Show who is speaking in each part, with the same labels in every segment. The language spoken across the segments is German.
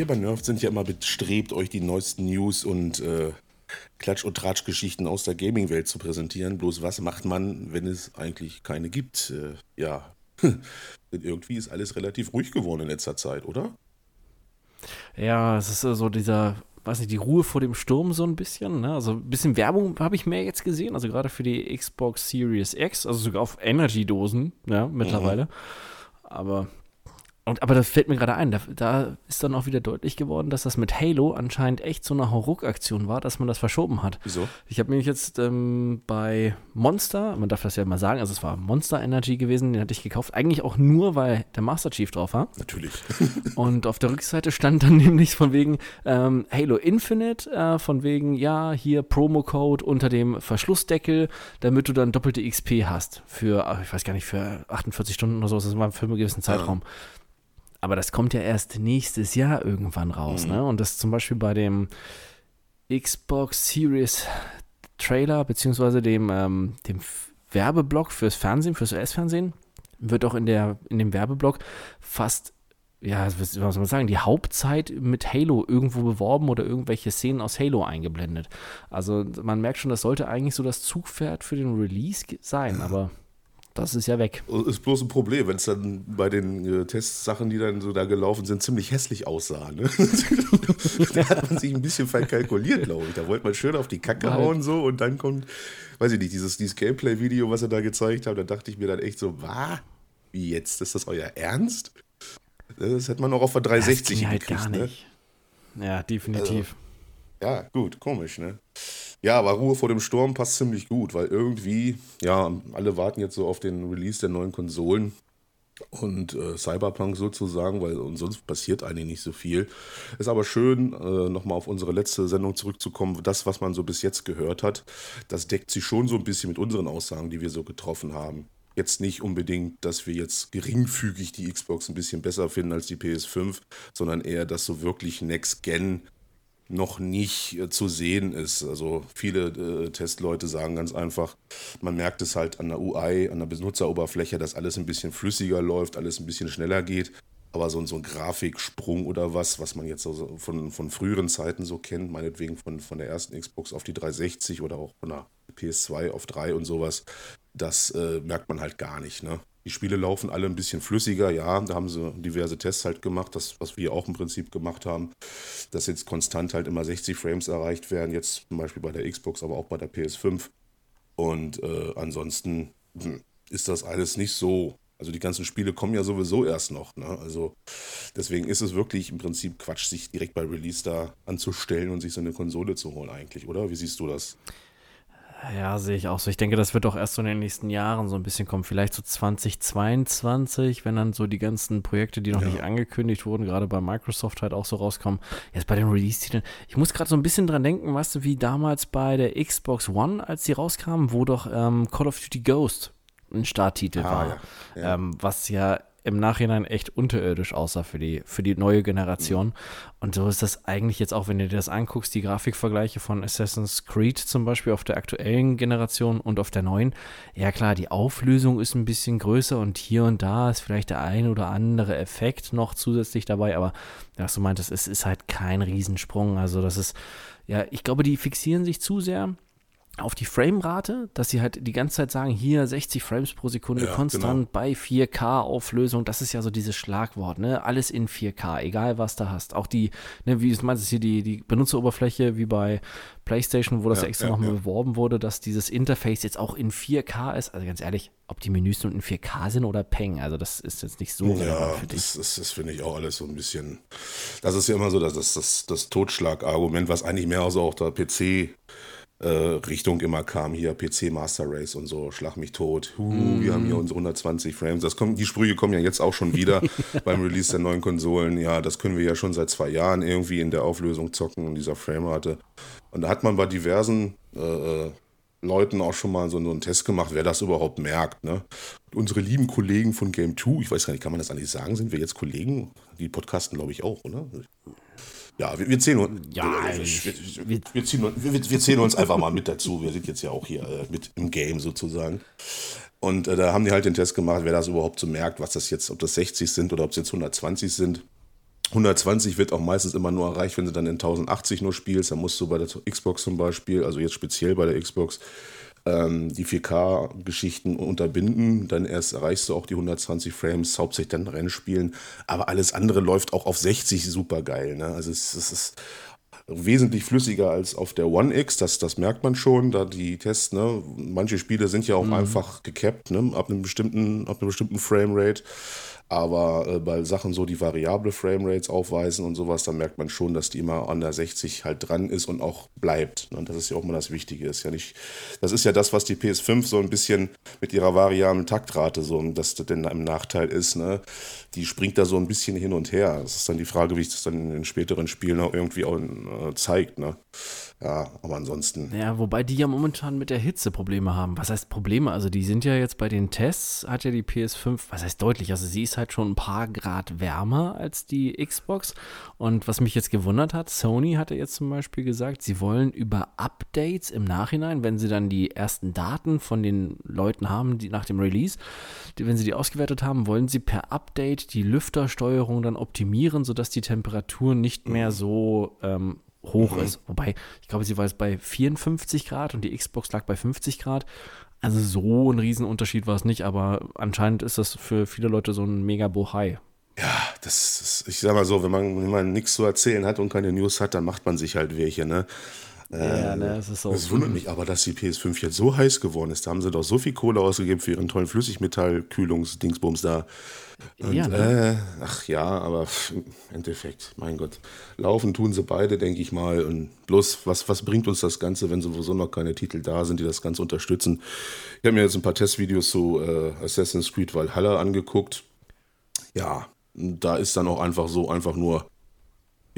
Speaker 1: wir bei Nerf sind ja immer bestrebt, euch die neuesten News und äh, Klatsch- und Tratsch-Geschichten aus der Gaming-Welt zu präsentieren. Bloß was macht man, wenn es eigentlich keine gibt? Äh, ja, irgendwie ist alles relativ ruhig geworden in letzter Zeit, oder?
Speaker 2: Ja, es ist so dieser, weiß nicht, die Ruhe vor dem Sturm so ein bisschen. Ne? Also ein bisschen Werbung habe ich mehr jetzt gesehen, also gerade für die Xbox Series X, also sogar auf Energy-Dosen, ja, mittlerweile. Mhm. Aber und, aber das fällt mir gerade ein, da, da, ist dann auch wieder deutlich geworden, dass das mit Halo anscheinend echt so eine Hauruck-Aktion war, dass man das verschoben hat.
Speaker 1: Wieso?
Speaker 2: Ich habe mich jetzt ähm, bei Monster, man darf das ja mal sagen, also es war Monster Energy gewesen, den hatte ich gekauft, eigentlich auch nur, weil der Master Chief drauf war.
Speaker 1: Natürlich.
Speaker 2: und auf der Rückseite stand dann nämlich von wegen ähm, Halo Infinite, äh, von wegen, ja, hier Promo-Code unter dem Verschlussdeckel, damit du dann doppelte XP hast für, ich weiß gar nicht, für 48 Stunden oder so, das war für einen gewissen Zeitraum. Ja. Aber das kommt ja erst nächstes Jahr irgendwann raus. Mhm. Ne? Und das zum Beispiel bei dem Xbox Series Trailer, beziehungsweise dem, ähm, dem Werbeblock fürs Fernsehen, fürs US-Fernsehen, wird auch in, der, in dem Werbeblock fast, ja, was soll man sagen, die Hauptzeit mit Halo irgendwo beworben oder irgendwelche Szenen aus Halo eingeblendet. Also man merkt schon, das sollte eigentlich so das Zugpferd für den Release sein, aber das ist ja weg.
Speaker 1: Ist bloß ein Problem, wenn es dann bei den äh, Testsachen, die dann so da gelaufen sind, ziemlich hässlich aussah. Ne? da hat man sich ein bisschen verkalkuliert, glaube ich. Da wollte man schön auf die Kacke Nein. hauen so und dann kommt, weiß ich nicht, dieses, dieses Gameplay-Video, was er da gezeigt hat, da dachte ich mir dann echt so, was? Wie jetzt? Ist das euer Ernst? Das hätte man auch auf der 360
Speaker 2: das halt gar ne? nicht. Ne? Ja, definitiv.
Speaker 1: Also, ja, gut, komisch, ne? Ja, aber Ruhe vor dem Sturm passt ziemlich gut, weil irgendwie, ja, alle warten jetzt so auf den Release der neuen Konsolen und äh, Cyberpunk sozusagen, weil und sonst passiert eigentlich nicht so viel. Ist aber schön, äh, nochmal auf unsere letzte Sendung zurückzukommen. Das, was man so bis jetzt gehört hat, das deckt sich schon so ein bisschen mit unseren Aussagen, die wir so getroffen haben. Jetzt nicht unbedingt, dass wir jetzt geringfügig die Xbox ein bisschen besser finden als die PS5, sondern eher, dass so wirklich Next Gen noch nicht äh, zu sehen ist. Also viele äh, Testleute sagen ganz einfach, man merkt es halt an der UI, an der Benutzeroberfläche, dass alles ein bisschen flüssiger läuft, alles ein bisschen schneller geht. Aber so, so ein Grafiksprung oder was, was man jetzt so von, von früheren Zeiten so kennt, meinetwegen von, von der ersten Xbox auf die 360 oder auch von der PS2 auf 3 und sowas, das äh, merkt man halt gar nicht. Ne? Die Spiele laufen alle ein bisschen flüssiger, ja, da haben sie diverse Tests halt gemacht, das, was wir auch im Prinzip gemacht haben, dass jetzt konstant halt immer 60 Frames erreicht werden, jetzt zum Beispiel bei der Xbox, aber auch bei der PS5. Und äh, ansonsten hm, ist das alles nicht so. Also die ganzen Spiele kommen ja sowieso erst noch. Ne? Also deswegen ist es wirklich im Prinzip Quatsch, sich direkt bei Release da anzustellen und sich so eine Konsole zu holen eigentlich, oder? Wie siehst du das?
Speaker 2: Ja, sehe ich auch so. Ich denke, das wird auch erst so in den nächsten Jahren so ein bisschen kommen. Vielleicht so 2022, wenn dann so die ganzen Projekte, die noch ja. nicht angekündigt wurden, gerade bei Microsoft halt auch so rauskommen. Jetzt bei den Release-Titeln. Ich muss gerade so ein bisschen dran denken, weißt du, wie damals bei der Xbox One, als die rauskamen, wo doch ähm, Call of Duty Ghost ein Starttitel ah, war. Ja. Ähm, was ja im Nachhinein echt unterirdisch aussah für die, für die neue Generation. Und so ist das eigentlich jetzt auch, wenn du dir das anguckst, die Grafikvergleiche von Assassin's Creed zum Beispiel auf der aktuellen Generation und auf der neuen. Ja klar, die Auflösung ist ein bisschen größer und hier und da ist vielleicht der ein oder andere Effekt noch zusätzlich dabei, aber was du meintest, es ist halt kein Riesensprung. Also das ist, ja, ich glaube, die fixieren sich zu sehr auf die Framerate, dass sie halt die ganze Zeit sagen, hier 60 Frames pro Sekunde ja, konstant genau. bei 4K Auflösung, das ist ja so dieses Schlagwort, ne? Alles in 4K, egal was da hast. Auch die, ne, wie du meinst, hier die, die Benutzeroberfläche wie bei PlayStation, wo das ja, extra ja, nochmal beworben wurde, dass dieses Interface jetzt auch in 4K ist. Also ganz ehrlich, ob die Menüs nun in 4K sind oder Peng, also das ist jetzt nicht so.
Speaker 1: Ja, das, das, das finde ich auch alles so ein bisschen. Das ist ja immer so, dass das, das, das Totschlagargument, was eigentlich mehr aus auch der PC Richtung immer kam, hier PC Master Race und so, schlag mich tot, huh, mm. wir haben hier unsere 120 Frames. Das kommt, die Sprüche kommen ja jetzt auch schon wieder beim Release der neuen Konsolen. Ja, das können wir ja schon seit zwei Jahren irgendwie in der Auflösung zocken und dieser Framerate. Und da hat man bei diversen äh, äh Leuten auch schon mal so, einen Test gemacht, wer das überhaupt merkt. Ne? Unsere lieben Kollegen von Game 2, ich weiß gar nicht, kann man das eigentlich sagen? Sind wir jetzt Kollegen? Die podcasten, glaube ich, auch, oder? Ja, wir, wir zählen uns. Ja, wir, wir, wir, ziehen, wir, zählen uns einfach mal mit dazu. Wir sind jetzt ja auch hier äh, mit im Game sozusagen. Und äh, da haben die halt den Test gemacht, wer das überhaupt so merkt, was das jetzt, ob das 60 sind oder ob es jetzt 120 sind. 120 wird auch meistens immer nur erreicht, wenn du dann in 1080 nur spielst. Dann musst du bei der Xbox zum Beispiel, also jetzt speziell bei der Xbox, ähm, die 4K-Geschichten unterbinden. Dann erst erreichst du auch die 120 Frames, hauptsächlich dann Rennspielen. Aber alles andere läuft auch auf 60 super geil. Ne? Also es, es ist wesentlich flüssiger als auf der One X, das, das merkt man schon, da die Tests, ne, manche Spiele sind ja auch mhm. einfach gecapped, ne, ab einem bestimmten, ab einem bestimmten Framerate. Aber äh, bei Sachen so, die variable Framerates aufweisen und sowas, da merkt man schon, dass die immer an der 60 halt dran ist und auch bleibt. Und das ist ja auch mal das Wichtige. Ist ja nicht, das ist ja das, was die PS5 so ein bisschen mit ihrer variablen Taktrate so, das denn im Nachteil ist. Ne? Die springt da so ein bisschen hin und her. Das ist dann die Frage, wie sich das dann in den späteren Spielen auch irgendwie auch äh, zeigt. Ne? Ja, aber ansonsten.
Speaker 2: Ja, wobei die ja momentan mit der Hitze Probleme haben. Was heißt Probleme? Also die sind ja jetzt bei den Tests, hat ja die PS5, was heißt deutlich, also sie ist halt schon ein paar Grad wärmer als die Xbox. Und was mich jetzt gewundert hat, Sony hatte jetzt zum Beispiel gesagt, sie wollen über Updates im Nachhinein, wenn sie dann die ersten Daten von den Leuten haben, die nach dem Release, die, wenn sie die ausgewertet haben, wollen sie per Update die Lüftersteuerung dann optimieren, sodass die Temperatur nicht mehr so ähm, hoch mhm. ist. Wobei, ich glaube, sie war jetzt bei 54 Grad und die Xbox lag bei 50 Grad. Also so ein Riesenunterschied war es nicht, aber anscheinend ist das für viele Leute so ein mega Bohai.
Speaker 1: Ja, das ist, ich sag mal so, wenn man, wenn man nichts zu erzählen hat und keine News hat, dann macht man sich halt welche, ne? Ja, ne, das ist so. Es wundert mich aber, dass die PS5 jetzt so heiß geworden ist. Da haben sie doch so viel Kohle ausgegeben für ihren tollen Flüssigmetall-Kühlungsdingsbums da. Und, ja, ne? äh, ach ja, aber im Endeffekt, mein Gott. Laufen tun sie beide, denke ich mal. Und bloß, was, was bringt uns das Ganze, wenn sowieso noch keine Titel da sind, die das Ganze unterstützen? Ich habe mir jetzt ein paar Testvideos zu äh, Assassin's Creed Valhalla angeguckt. Ja, da ist dann auch einfach so, einfach nur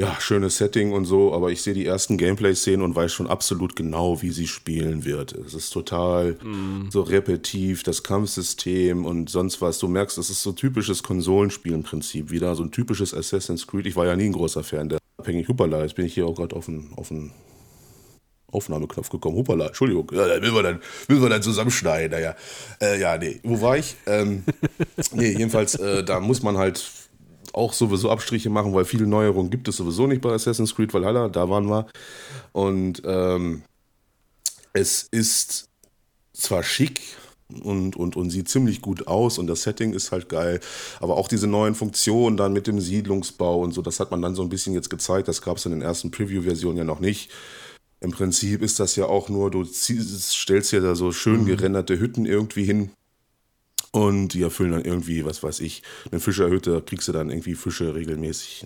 Speaker 1: ja, schönes Setting und so, aber ich sehe die ersten Gameplay-Szenen und weiß schon absolut genau, wie sie spielen wird. Es ist total mm. so repetitiv, das Kampfsystem und sonst was. Du merkst, es ist so typisches Konsolenspiel im Prinzip wieder, so ein typisches Assassin's Creed. Ich war ja nie ein großer Fan der abhängig. Hupala, jetzt bin ich hier auch gerade auf den, auf Aufnahmeknopf gekommen. Hupala, Entschuldigung. Ja, da will wir dann, will wir dann zusammenschneiden. Naja, äh, ja, nee. Wo war ich? Ähm, nee, jedenfalls, äh, da muss man halt auch sowieso Abstriche machen, weil viele Neuerungen gibt es sowieso nicht bei Assassin's Creed Valhalla, da waren wir. Und ähm, es ist zwar schick und, und, und sieht ziemlich gut aus und das Setting ist halt geil, aber auch diese neuen Funktionen dann mit dem Siedlungsbau und so, das hat man dann so ein bisschen jetzt gezeigt, das gab es in den ersten Preview-Versionen ja noch nicht. Im Prinzip ist das ja auch nur, du stellst ja da so schön mhm. gerenderte Hütten irgendwie hin und die erfüllen dann irgendwie, was weiß ich, eine Fischerhütte, kriegst du dann irgendwie Fische regelmäßig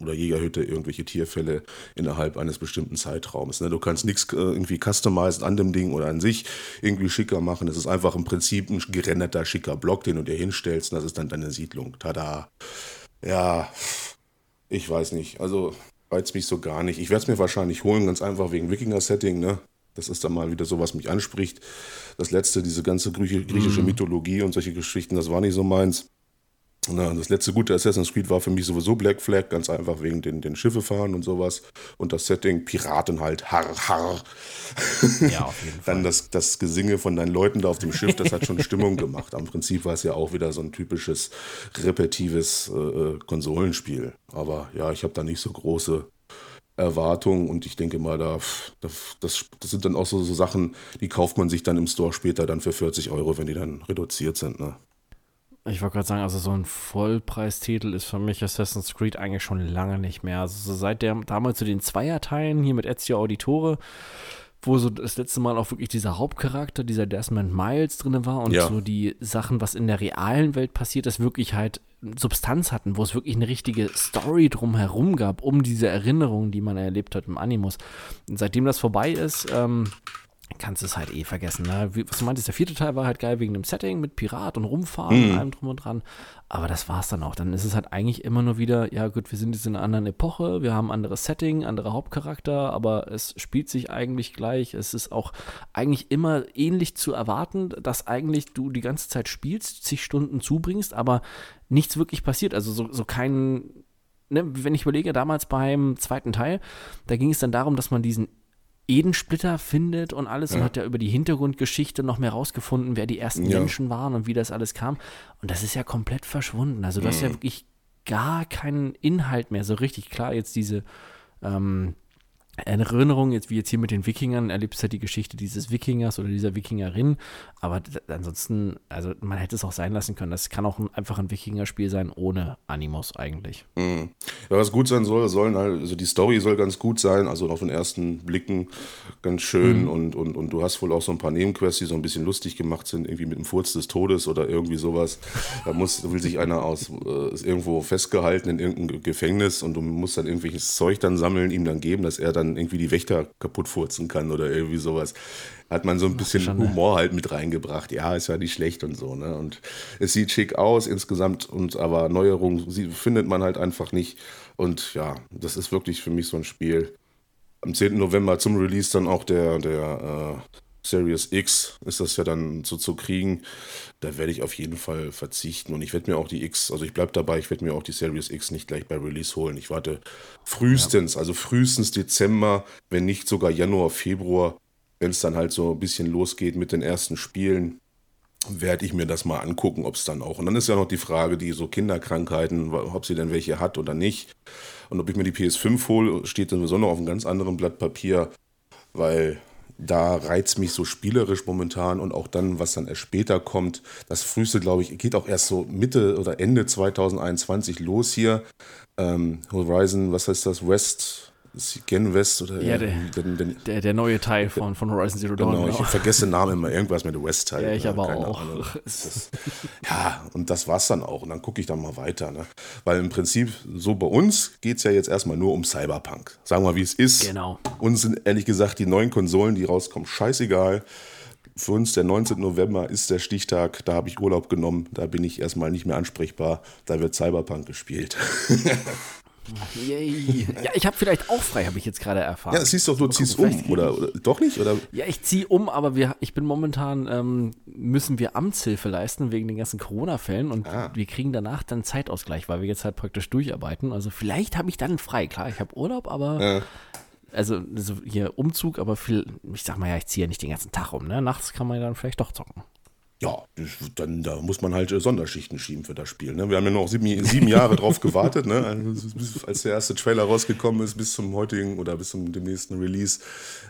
Speaker 1: oder Jägerhütte, irgendwelche Tierfälle innerhalb eines bestimmten Zeitraums. Ne? Du kannst nichts äh, irgendwie customizen an dem Ding oder an sich irgendwie schicker machen. Das ist einfach im Prinzip ein gerenderter, schicker Block, den du dir hinstellst und das ist dann deine Siedlung. Tada. Ja, ich weiß nicht. Also reizt mich so gar nicht. Ich werde es mir wahrscheinlich holen, ganz einfach wegen Wikinger-Setting, ne? Das ist dann mal wieder so, was mich anspricht. Das letzte, diese ganze griechische mhm. Mythologie und solche Geschichten, das war nicht so meins. Na, das letzte gute Assassin's Creed war für mich sowieso Black Flag, ganz einfach wegen den, den Schiffe fahren und sowas. Und das Setting, Piraten halt, har, har. Ja, auf jeden Fall. Dann das, das Gesinge von deinen Leuten da auf dem Schiff, das hat schon Stimmung gemacht. Am Prinzip war es ja auch wieder so ein typisches, repetitives äh, äh Konsolenspiel. Aber ja, ich habe da nicht so große Erwartung und ich denke mal, da, das, das, sind dann auch so, so, Sachen, die kauft man sich dann im Store später dann für 40 Euro, wenn die dann reduziert sind. Ne?
Speaker 2: Ich wollte gerade sagen, also so ein Vollpreistitel ist für mich Assassin's Creed eigentlich schon lange nicht mehr. Also seit der damals zu den Zweierteilen hier mit Ezio Auditore wo so das letzte Mal auch wirklich dieser Hauptcharakter, dieser Desmond Miles drin war und ja. so die Sachen, was in der realen Welt passiert ist, wirklich halt Substanz hatten, wo es wirklich eine richtige Story drumherum gab, um diese Erinnerungen, die man erlebt hat im Animus. Und seitdem das vorbei ist, ähm, kannst du es halt eh vergessen. Ne? Was du meintest, der vierte Teil war halt geil wegen dem Setting mit Pirat und Rumfahren mhm. und allem drum und dran. Aber das war's dann auch. Dann ist es halt eigentlich immer nur wieder, ja gut, wir sind jetzt in einer anderen Epoche, wir haben ein anderes Setting, andere Hauptcharakter, aber es spielt sich eigentlich gleich. Es ist auch eigentlich immer ähnlich zu erwarten, dass eigentlich du die ganze Zeit spielst, zig Stunden zubringst, aber nichts wirklich passiert. Also so, so kein, ne, wenn ich überlege, damals beim zweiten Teil, da ging es dann darum, dass man diesen Edensplitter findet und alles ja. und hat ja über die Hintergrundgeschichte noch mehr rausgefunden, wer die ersten ja. Menschen waren und wie das alles kam. Und das ist ja komplett verschwunden. Also du mhm. hast ja mhm. wirklich gar keinen Inhalt mehr so richtig. Klar, jetzt diese ähm, Erinnerung, jetzt wie jetzt hier mit den Wikingern, erlebst du ja die Geschichte dieses Wikingers oder dieser Wikingerin, aber ansonsten, also man hätte es auch sein lassen können. Das kann auch ein, einfach ein Wikingerspiel sein ohne Animus eigentlich.
Speaker 1: Mhm. Ja, was gut sein soll, sollen halt, also die Story soll ganz gut sein, also auf den ersten Blicken ganz schön mhm. und, und, und du hast wohl auch so ein paar Nebenquests, die so ein bisschen lustig gemacht sind, irgendwie mit dem Furz des Todes oder irgendwie sowas. Da muss, will sich einer aus, äh, ist irgendwo festgehalten in irgendeinem Gefängnis und du musst dann irgendwelches Zeug dann sammeln, ihm dann geben, dass er dann dann irgendwie die Wächter kaputt furzen kann oder irgendwie sowas. Hat man so ein bisschen schon, Humor halt mit reingebracht. Ja, ist ja nicht schlecht und so. Ne? Und es sieht schick aus insgesamt, und aber Neuerungen findet man halt einfach nicht. Und ja, das ist wirklich für mich so ein Spiel. Am 10. November zum Release dann auch der, der äh, Series X ist das ja dann so zu kriegen. Da werde ich auf jeden Fall verzichten. Und ich werde mir auch die X, also ich bleibe dabei, ich werde mir auch die Series X nicht gleich bei Release holen. Ich warte frühestens, ja. also frühestens Dezember, wenn nicht sogar Januar, Februar, wenn es dann halt so ein bisschen losgeht mit den ersten Spielen, werde ich mir das mal angucken, ob es dann auch. Und dann ist ja noch die Frage, die so Kinderkrankheiten, ob sie denn welche hat oder nicht. Und ob ich mir die PS5 hole, steht dann sowieso noch auf einem ganz anderen Blatt Papier, weil da reizt mich so spielerisch momentan und auch dann, was dann erst später kommt. Das früheste, glaube ich, geht auch erst so Mitte oder Ende 2021 los hier. Ähm, Horizon, was heißt das? West Gen West oder
Speaker 2: ja, der, den, den, der, der, neue Teil von, von Horizon Zero Dawn.
Speaker 1: Genau, ich genau. vergesse den Namen immer, irgendwas mit West Teil.
Speaker 2: Ja, ich aber auch.
Speaker 1: Das, ja, und das war's dann auch. Und dann gucke ich dann mal weiter. Ne? Weil im Prinzip, so bei uns geht es ja jetzt erstmal nur um Cyberpunk. Sagen wir mal, wie es ist.
Speaker 2: Genau.
Speaker 1: Uns sind ehrlich gesagt die neuen Konsolen, die rauskommen, scheißegal. Für uns der 19. November ist der Stichtag, da habe ich Urlaub genommen, da bin ich erstmal nicht mehr ansprechbar, da wird Cyberpunk gespielt.
Speaker 2: Yay. Ja, ich habe vielleicht auch frei, habe ich jetzt gerade erfahren.
Speaker 1: Ja, siehst doch, du ziehst um, oder, oder, doch nicht? Oder?
Speaker 2: Ja, ich ziehe um, aber wir, ich bin momentan, ähm, müssen wir Amtshilfe leisten wegen den ganzen Corona-Fällen und ah. wir kriegen danach dann Zeitausgleich, weil wir jetzt halt praktisch durcharbeiten. Also vielleicht habe ich dann frei. Klar, ich habe Urlaub, aber ja. also, also hier Umzug, aber viel, ich sag mal ja, ich ziehe ja nicht den ganzen Tag um. Ne? Nachts kann man ja dann vielleicht doch zocken.
Speaker 1: Ja, dann da muss man halt äh, Sonderschichten schieben für das Spiel. Ne? Wir haben ja noch sieben, sieben Jahre drauf gewartet, ne? Also, als der erste Trailer rausgekommen ist, bis zum heutigen oder bis zum dem nächsten Release.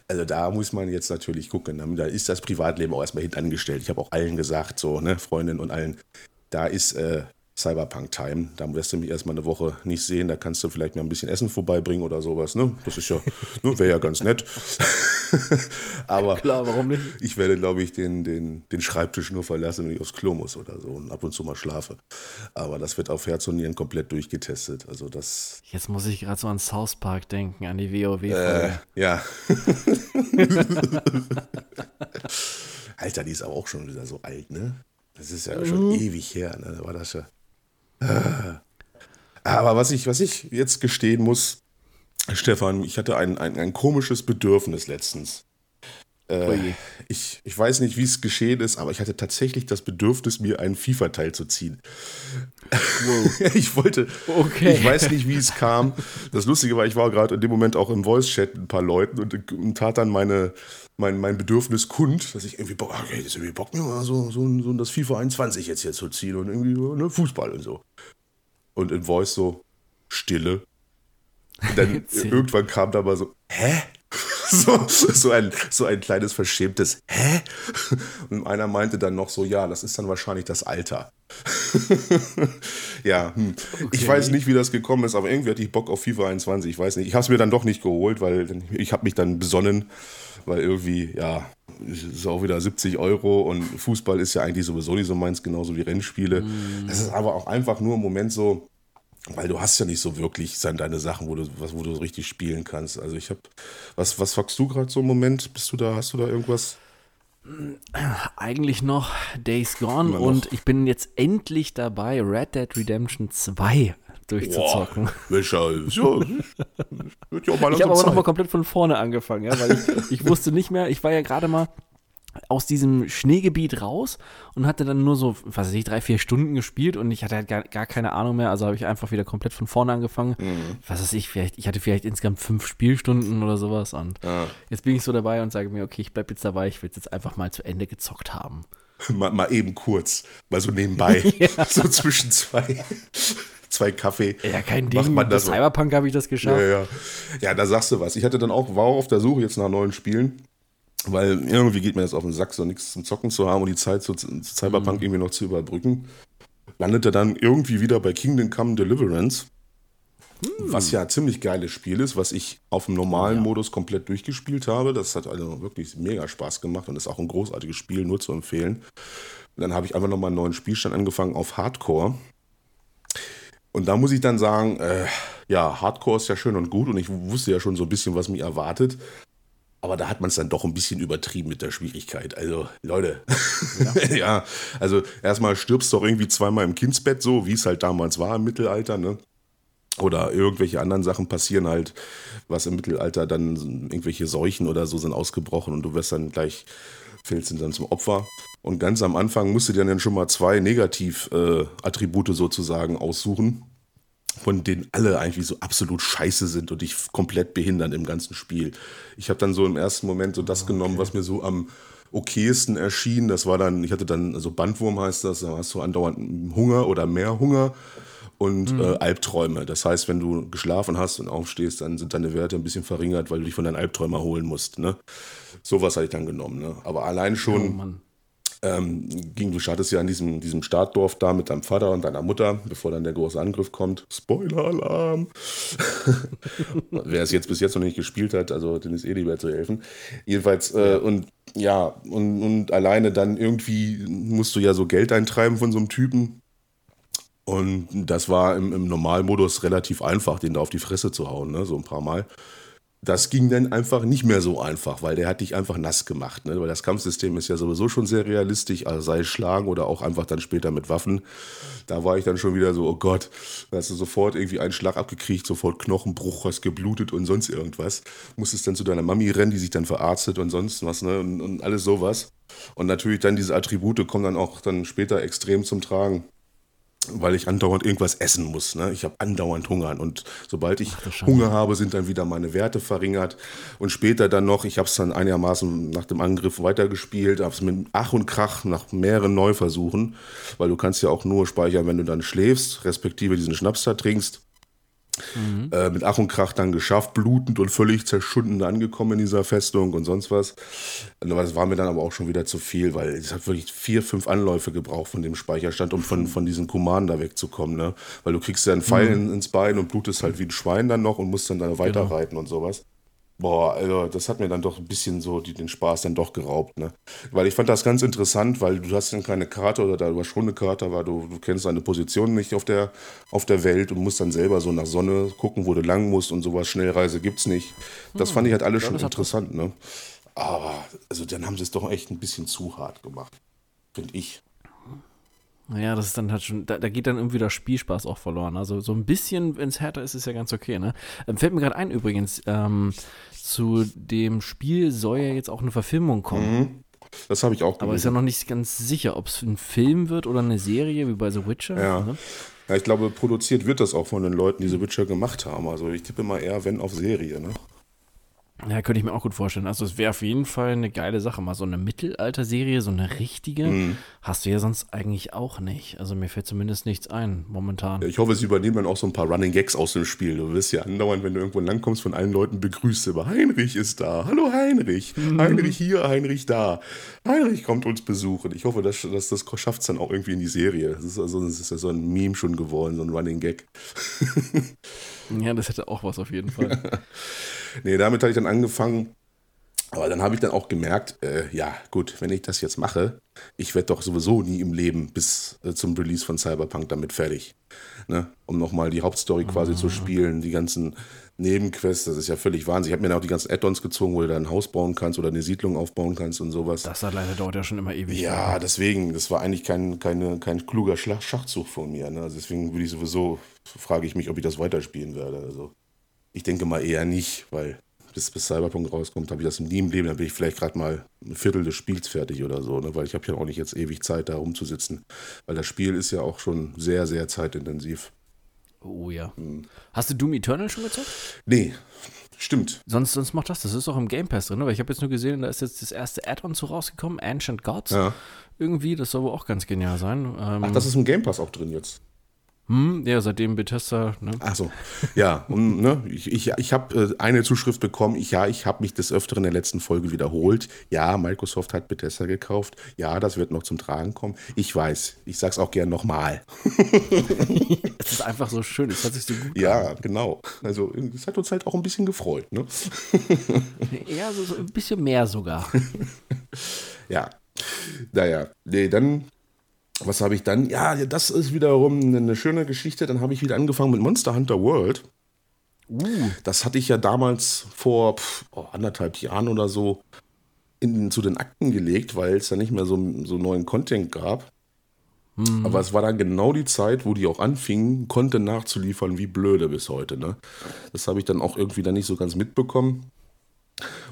Speaker 1: Also da muss man jetzt natürlich gucken. Ne? Da ist das Privatleben auch erstmal hintangestellt. Ich habe auch allen gesagt, so, ne, Freundinnen und allen, da ist äh, Cyberpunk Time. Da wirst du mich erstmal eine Woche nicht sehen. Da kannst du vielleicht mir ein bisschen Essen vorbeibringen oder sowas. Ne? Das ist ja, ne, wäre ja ganz nett. Aber
Speaker 2: Klar, warum nicht?
Speaker 1: ich werde, glaube ich, den, den, den Schreibtisch nur verlassen, wenn ich aufs Klo muss oder so und ab und zu mal schlafe. Aber das wird auf Herz und Nieren komplett durchgetestet. Also das.
Speaker 2: Jetzt muss ich gerade so an South Park denken, an die WoW.
Speaker 1: Äh, ja. Alter, die ist aber auch schon wieder so alt, ne? Das ist ja mhm. schon ewig her, ne? Da war das ja. Aber was ich, was ich jetzt gestehen muss, Stefan, ich hatte ein, ein, ein komisches Bedürfnis letztens. Äh, ich, ich weiß nicht, wie es geschehen ist, aber ich hatte tatsächlich das Bedürfnis, mir einen FIFA-Teil zu ziehen. Wow. ich wollte, okay. ich weiß nicht, wie es kam. Das Lustige war, ich war gerade in dem Moment auch im Voice-Chat mit ein paar Leuten und, und tat dann meine, mein, mein Bedürfnis kund, dass ich irgendwie Bock, okay, jetzt irgendwie Bock mir mal so, so, so das FIFA 21 jetzt hier zu ziehen und irgendwie ne, Fußball und so. Und in Voice so Stille. Und dann irgendwann kam da mal so, hä? so, so, ein, so ein kleines verschämtes Hä? Und einer meinte dann noch so, ja, das ist dann wahrscheinlich das Alter. ja, hm. okay. ich weiß nicht, wie das gekommen ist, aber irgendwie hatte ich Bock auf FIFA 21, ich weiß nicht. Ich habe es mir dann doch nicht geholt, weil ich habe mich dann besonnen, weil irgendwie, ja, ist auch wieder 70 Euro und Fußball ist ja eigentlich sowieso nicht so meins, genauso wie Rennspiele. Mm. Das ist aber auch einfach nur im Moment so, weil du hast ja nicht so wirklich deine Sachen, wo du, was, wo du richtig spielen kannst. Also ich habe, was, was zockst du gerade so im Moment? Bist du da, hast du da irgendwas?
Speaker 2: Eigentlich noch Days Gone noch. und ich bin jetzt endlich dabei, Red Dead Redemption 2 durchzuzocken. Boah, ja, ja, ich habe aber nochmal komplett von vorne angefangen, ja, weil ich, ich wusste nicht mehr, ich war ja gerade mal aus diesem Schneegebiet raus und hatte dann nur so, was weiß ich, drei, vier Stunden gespielt und ich hatte halt gar, gar keine Ahnung mehr. Also habe ich einfach wieder komplett von vorne angefangen. Mhm. Was weiß ich, vielleicht, ich hatte vielleicht insgesamt fünf Spielstunden oder sowas und ja. jetzt bin ich so dabei und sage mir, okay, ich bleibe jetzt dabei, ich will es jetzt einfach mal zu Ende gezockt haben.
Speaker 1: Mal, mal eben kurz, mal so nebenbei, ja. so zwischen zwei zwei Kaffee.
Speaker 2: Ja, kein Ding. Bei Cyberpunk habe ich das geschafft.
Speaker 1: Ja, ja. ja, da sagst du was. Ich hatte dann auch, war auch auf der Suche jetzt nach neuen Spielen. Weil irgendwie geht mir das auf den Sack, so nichts zum Zocken zu haben und die Zeit zu, zu Cyberpunk mhm. irgendwie noch zu überbrücken. Landete dann irgendwie wieder bei Kingdom Come Deliverance. Mhm. Was ja ein ziemlich geiles Spiel ist, was ich auf dem normalen ja. Modus komplett durchgespielt habe. Das hat also wirklich mega Spaß gemacht und ist auch ein großartiges Spiel, nur zu empfehlen. Und dann habe ich einfach nochmal einen neuen Spielstand angefangen auf Hardcore. Und da muss ich dann sagen, äh, ja, Hardcore ist ja schön und gut und ich wusste ja schon so ein bisschen, was mich erwartet. Aber da hat man es dann doch ein bisschen übertrieben mit der Schwierigkeit. Also, Leute, ja, ja also erstmal stirbst du doch irgendwie zweimal im Kindsbett, so wie es halt damals war im Mittelalter, ne? Oder irgendwelche anderen Sachen passieren halt, was im Mittelalter dann irgendwelche Seuchen oder so sind ausgebrochen und du wirst dann gleich, fällst dann zum Opfer. Und ganz am Anfang musst du dir dann schon mal zwei Negativ-Attribute äh, sozusagen aussuchen von denen alle eigentlich so absolut scheiße sind und dich komplett behindern im ganzen Spiel. Ich habe dann so im ersten Moment so das okay. genommen, was mir so am okaysten erschien. Das war dann, ich hatte dann, also Bandwurm heißt das, da hast du andauernd Hunger oder mehr Hunger und mhm. äh, Albträume. Das heißt, wenn du geschlafen hast und aufstehst, dann sind deine Werte ein bisschen verringert, weil du dich von deinen Albträumen erholen musst. Ne? Sowas hatte ich dann genommen. Ne? Aber allein schon. Oh, ähm, ging, du startest ja in diesem, diesem Startdorf da mit deinem Vater und deiner Mutter, bevor dann der große Angriff kommt. Spoiler-Alarm! Wer es jetzt bis jetzt noch nicht gespielt hat, also den ist eh lieber zu helfen. Jedenfalls, äh, und ja, und, und alleine dann irgendwie musst du ja so Geld eintreiben von so einem Typen. Und das war im, im Normalmodus relativ einfach, den da auf die Fresse zu hauen, ne? so ein paar Mal das ging dann einfach nicht mehr so einfach, weil der hat dich einfach nass gemacht. Ne? Weil das Kampfsystem ist ja sowieso schon sehr realistisch, also sei Schlagen oder auch einfach dann später mit Waffen. Da war ich dann schon wieder so, oh Gott, da hast du sofort irgendwie einen Schlag abgekriegt, sofort Knochenbruch, hast geblutet und sonst irgendwas. Musstest dann zu deiner Mami rennen, die sich dann verarztet und sonst was, ne? Und, und alles sowas. Und natürlich dann diese Attribute kommen dann auch dann später extrem zum Tragen weil ich andauernd irgendwas essen muss. Ne? Ich habe andauernd Hunger und sobald ich Ach, Hunger habe, sind dann wieder meine Werte verringert. Und später dann noch, ich habe es dann einigermaßen nach dem Angriff weitergespielt, habe es mit Ach und Krach nach mehreren Neuversuchen, weil du kannst ja auch nur speichern, wenn du dann schläfst, respektive diesen Schnaps da trinkst. Mhm. Äh, mit Ach und Krach dann geschafft, blutend und völlig zerschunden angekommen in dieser Festung und sonst was. Das war mir dann aber auch schon wieder zu viel, weil es hat wirklich vier, fünf Anläufe gebraucht von dem Speicherstand, um von, von diesem Commander wegzukommen. Ne? Weil du kriegst ja einen Pfeil mhm. ins Bein und blutest halt wie ein Schwein dann noch und musst dann da weiterreiten genau. und sowas. Boah, also das hat mir dann doch ein bisschen so die, den Spaß dann doch geraubt, ne? Weil ich fand das ganz interessant, weil du hast dann keine Karte oder da war schon eine Karte, aber du, du kennst deine Position nicht auf der, auf der Welt und musst dann selber so nach Sonne gucken, wo du lang musst und sowas. Schnellreise gibt's nicht. Das hm, fand ich halt alles ja, schon interessant, ne? Aber also dann haben sie es doch echt ein bisschen zu hart gemacht, finde ich.
Speaker 2: Naja, das ist dann halt schon, da, da, geht dann irgendwie der Spielspaß auch verloren. Also so ein bisschen, wenn es härter ist, ist ja ganz okay, ne? Ähm, fällt mir gerade ein übrigens, ähm, zu dem Spiel soll ja jetzt auch eine Verfilmung kommen. Mhm.
Speaker 1: Das habe ich auch
Speaker 2: gelesen. Aber ist ja noch nicht ganz sicher, ob es ein Film wird oder eine Serie, wie bei The Witcher.
Speaker 1: Ja. Ne? ja, ich glaube, produziert wird das auch von den Leuten, die The Witcher gemacht haben. Also ich tippe mal eher, wenn auf Serie, ne?
Speaker 2: Ja, könnte ich mir auch gut vorstellen. Also es wäre auf jeden Fall eine geile Sache. Mal so eine Mittelalter-Serie, so eine richtige, mhm. hast du ja sonst eigentlich auch nicht. Also mir fällt zumindest nichts ein, momentan.
Speaker 1: Ich hoffe, sie übernehmen dann auch so ein paar Running Gags aus dem Spiel. Du wirst ja andauernd, wenn du irgendwo langkommst, von allen Leuten begrüßt. Aber Heinrich ist da. Hallo Heinrich. Mhm. Heinrich hier, Heinrich da. Heinrich kommt uns besuchen. Ich hoffe, dass, dass das schafft es dann auch irgendwie in die Serie. Das ist, also, das ist ja so ein Meme schon geworden, so ein Running Gag.
Speaker 2: ja, das hätte auch was auf jeden Fall.
Speaker 1: nee, damit hatte ich dann angefangen. Aber dann habe ich dann auch gemerkt, äh, ja, gut, wenn ich das jetzt mache, ich werde doch sowieso nie im Leben bis äh, zum Release von Cyberpunk damit fertig. Ne? Um nochmal die Hauptstory quasi mhm. zu spielen, die ganzen Nebenquests, das ist ja völlig Wahnsinn. Ich habe mir dann auch die ganzen Add-ons gezogen, wo du da ein Haus bauen kannst oder eine Siedlung aufbauen kannst und sowas.
Speaker 2: Das hat leider dauert ja schon immer ewig.
Speaker 1: Ja, deswegen, das war eigentlich kein, keine, kein kluger Schachzug von mir. Ne? Also deswegen würde ich sowieso, frage ich mich, ob ich das weiterspielen werde. Also ich denke mal eher nicht, weil bis, bis Cyberpunk rauskommt, habe ich das nie im Leben. Dann bin ich vielleicht gerade mal ein Viertel des Spiels fertig oder so, ne? weil ich habe ja auch nicht jetzt ewig Zeit, da rumzusitzen. Weil das Spiel ist ja auch schon sehr, sehr zeitintensiv.
Speaker 2: Oh ja. Hm. Hast du Doom Eternal schon gezockt?
Speaker 1: Nee, stimmt.
Speaker 2: Sonst, sonst macht das, das ist auch im Game Pass drin, aber ich habe jetzt nur gesehen, da ist jetzt das erste Add-on zu rausgekommen, Ancient Gods. Ja. Irgendwie, das soll wohl auch ganz genial sein.
Speaker 1: Ähm, Ach, das ist im Game Pass auch drin jetzt.
Speaker 2: Hm, ja, seitdem Bethesda, ne?
Speaker 1: Achso, ja, und, ne, ich, ich, ich habe äh, eine Zuschrift bekommen, ich, ja, ich habe mich des Öfteren in der letzten Folge wiederholt. Ja, Microsoft hat Bethesda gekauft. Ja, das wird noch zum Tragen kommen. Ich weiß, ich sag's auch gern nochmal.
Speaker 2: es ist einfach so schön, es hat sich so gut
Speaker 1: Ja, an. genau. Also, es hat uns halt auch ein bisschen gefreut, ne?
Speaker 2: ja, so, so ein bisschen mehr sogar.
Speaker 1: ja. Naja, nee, dann was habe ich dann? Ja, das ist wiederum eine schöne Geschichte. Dann habe ich wieder angefangen mit Monster Hunter World. Uh. Das hatte ich ja damals vor pff, oh, anderthalb Jahren oder so in, zu den Akten gelegt, weil es da nicht mehr so, so neuen Content gab. Mhm. Aber es war dann genau die Zeit, wo die auch anfingen, Content nachzuliefern, wie blöde bis heute. Ne? Das habe ich dann auch irgendwie dann nicht so ganz mitbekommen.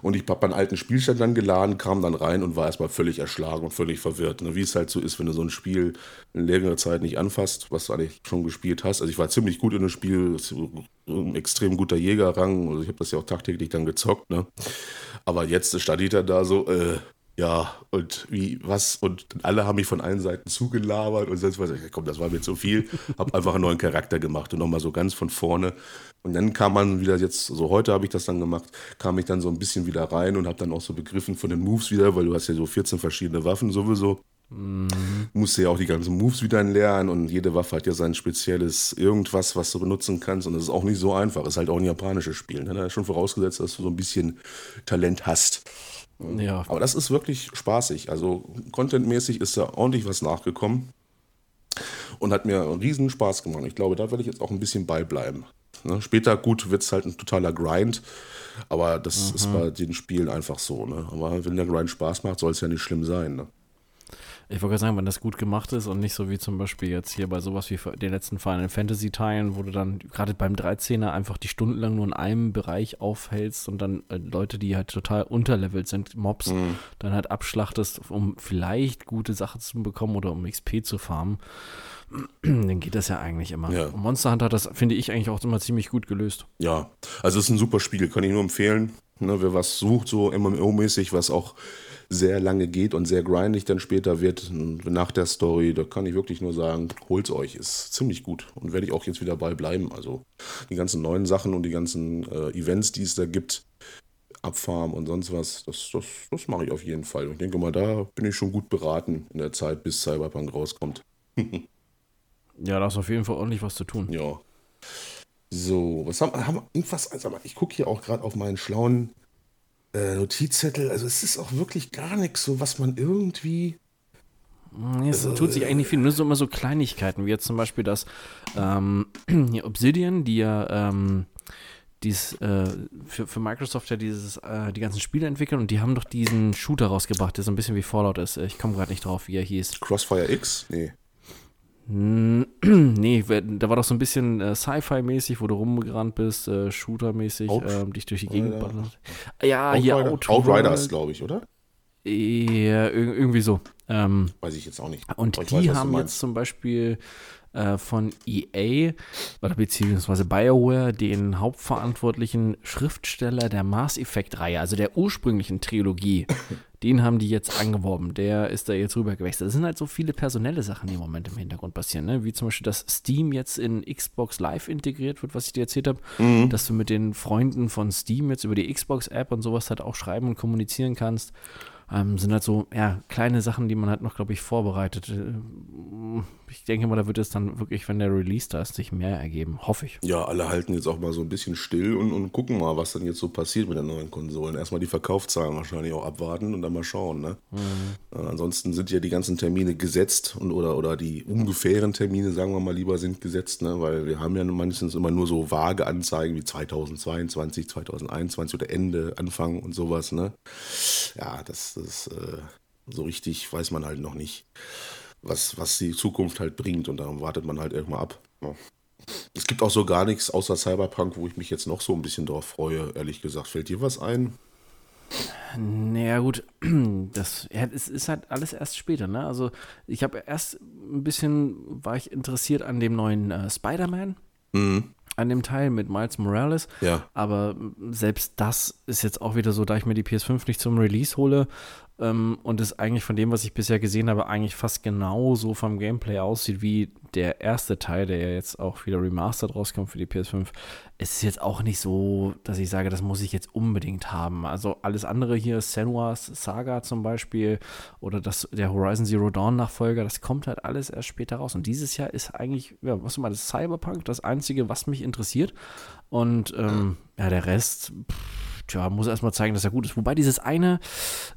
Speaker 1: Und ich habe meinen alten Spielstand dann geladen, kam dann rein und war erstmal völlig erschlagen und völlig verwirrt. Ne? Wie es halt so ist, wenn du so ein Spiel in längerer Zeit nicht anfasst, was du eigentlich schon gespielt hast. Also ich war ziemlich gut in dem Spiel, extrem guter Jägerrang. Also ich habe das ja auch tagtäglich dann gezockt. Ne? Aber jetzt steht er da so, äh, ja, und wie, was? Und alle haben mich von allen Seiten zugelabert und sonst was. Komm, das war mir zu viel. Hab einfach einen neuen Charakter gemacht und nochmal so ganz von vorne. Und dann kam man wieder jetzt, so heute habe ich das dann gemacht, kam ich dann so ein bisschen wieder rein und habe dann auch so begriffen von den Moves wieder, weil du hast ja so 14 verschiedene Waffen sowieso. Mhm. Musste ja auch die ganzen Moves wieder lernen und jede Waffe hat ja sein spezielles irgendwas, was du benutzen kannst und das ist auch nicht so einfach. Ist halt auch ein japanisches Spiel. Ne? Da ist schon vorausgesetzt, dass du so ein bisschen Talent hast. Ja. Aber das ist wirklich spaßig. Also contentmäßig ist da ordentlich was nachgekommen und hat mir riesen Spaß gemacht. Ich glaube, da werde ich jetzt auch ein bisschen beibleiben. Ne? Später, gut, wird es halt ein totaler Grind, aber das mhm. ist bei den Spielen einfach so. Ne? Aber wenn der Grind Spaß macht, soll es ja nicht schlimm sein. Ne?
Speaker 2: Ich wollte gerade sagen, wenn das gut gemacht ist und nicht so wie zum Beispiel jetzt hier bei sowas wie den letzten Final Fantasy Teilen, wo du dann gerade beim 13er einfach die stundenlang nur in einem Bereich aufhältst und dann äh, Leute, die halt total unterlevelt sind, Mobs, mhm. dann halt abschlachtest, um vielleicht gute Sachen zu bekommen oder um XP zu farmen. dann geht das ja eigentlich immer. Ja. Monster Hunter hat das, finde ich, eigentlich auch immer ziemlich gut gelöst.
Speaker 1: Ja, also es ist ein super Spiel, kann ich nur empfehlen. Ne, wer was sucht, so MMO-mäßig, was auch sehr lange geht und sehr grindig dann später wird nach der Story, da kann ich wirklich nur sagen, holt's euch, ist ziemlich gut und werde ich auch jetzt wieder bei bleiben. Also die ganzen neuen Sachen und die ganzen äh, Events, die es da gibt, Abfarm und sonst was, das, das, das mache ich auf jeden Fall. Und ich denke mal, da bin ich schon gut beraten in der Zeit, bis Cyberpunk rauskommt.
Speaker 2: ja, da ist auf jeden Fall ordentlich was zu tun.
Speaker 1: Ja. So, was haben, haben wir irgendwas, also ich gucke hier auch gerade auf meinen schlauen äh, Notizzettel. Also es ist auch wirklich gar nichts, so was man irgendwie.
Speaker 2: Es also, tut sich eigentlich viel, nur so immer so Kleinigkeiten, wie jetzt zum Beispiel das ähm, Obsidian, die ja ähm, dies, äh, für, für Microsoft ja dieses, äh, die ganzen Spiele entwickeln und die haben doch diesen Shooter rausgebracht, der so ein bisschen wie Fallout ist. Ich komme gerade nicht drauf, wie er hieß.
Speaker 1: Crossfire X? Nee.
Speaker 2: Nee, da war doch so ein bisschen äh, Sci-Fi-mäßig, wo du rumgerannt bist, äh, Shooter-mäßig, äh, dich durch die Gegend ballert. Ja,
Speaker 1: Outrider.
Speaker 2: hier
Speaker 1: Outrider. Outriders, glaube ich, oder?
Speaker 2: Ja, irgendwie so. Ähm,
Speaker 1: weiß ich jetzt auch nicht.
Speaker 2: Und die weiß, haben jetzt zum Beispiel äh, von EA oder beziehungsweise BioWare den hauptverantwortlichen Schriftsteller der Mass Effect-Reihe, also der ursprünglichen Trilogie, den haben die jetzt angeworben. Der ist da jetzt rüber gewechselt. Das sind halt so viele personelle Sachen, die im Moment im Hintergrund passieren. Ne? Wie zum Beispiel, dass Steam jetzt in Xbox Live integriert wird, was ich dir erzählt habe. Mhm. Dass du mit den Freunden von Steam jetzt über die Xbox-App und sowas halt auch schreiben und kommunizieren kannst. Ähm, sind halt so, ja, kleine Sachen, die man halt noch, glaube ich, vorbereitet. Äh, ich denke mal, da wird es dann wirklich, wenn der Release da ist, sich mehr ergeben. Hoffe ich.
Speaker 1: Ja, alle halten jetzt auch mal so ein bisschen still und, und gucken mal, was dann jetzt so passiert mit den neuen Konsolen. Erstmal die Verkaufszahlen wahrscheinlich auch abwarten und dann mal schauen. Ne? Mhm. Äh, ansonsten sind ja die ganzen Termine gesetzt und oder, oder die ungefähren Termine, sagen wir mal lieber, sind gesetzt, ne? weil wir haben ja meistens immer nur so vage Anzeigen wie 2022, 2021 oder Ende, Anfang und sowas. Ne? Ja, das ist äh, so richtig, weiß man halt noch nicht, was, was die Zukunft halt bringt und darum wartet man halt irgendwann ab. Ja. Es gibt auch so gar nichts außer Cyberpunk, wo ich mich jetzt noch so ein bisschen drauf freue, ehrlich gesagt. Fällt dir was ein?
Speaker 2: Naja, gut, das ja, es ist halt alles erst später, ne? Also, ich habe erst ein bisschen, war ich interessiert an dem neuen äh, Spider-Man. Mhm an dem Teil mit Miles Morales.
Speaker 1: Ja.
Speaker 2: Aber selbst das ist jetzt auch wieder so, da ich mir die PS5 nicht zum Release hole, ähm, und es eigentlich von dem, was ich bisher gesehen habe, eigentlich fast genauso vom Gameplay aussieht wie der erste Teil, der ja jetzt auch wieder remastered rauskommt für die PS5. Es ist jetzt auch nicht so, dass ich sage, das muss ich jetzt unbedingt haben. Also alles andere hier, Senua's Saga zum Beispiel oder das, der Horizon Zero Dawn Nachfolger, das kommt halt alles erst später raus. Und dieses Jahr ist eigentlich, ja, was du mal, das Cyberpunk das Einzige, was mich interessiert. Und ähm, ja, der Rest, pff, tja, muss erstmal zeigen, dass er gut ist. Wobei dieses eine,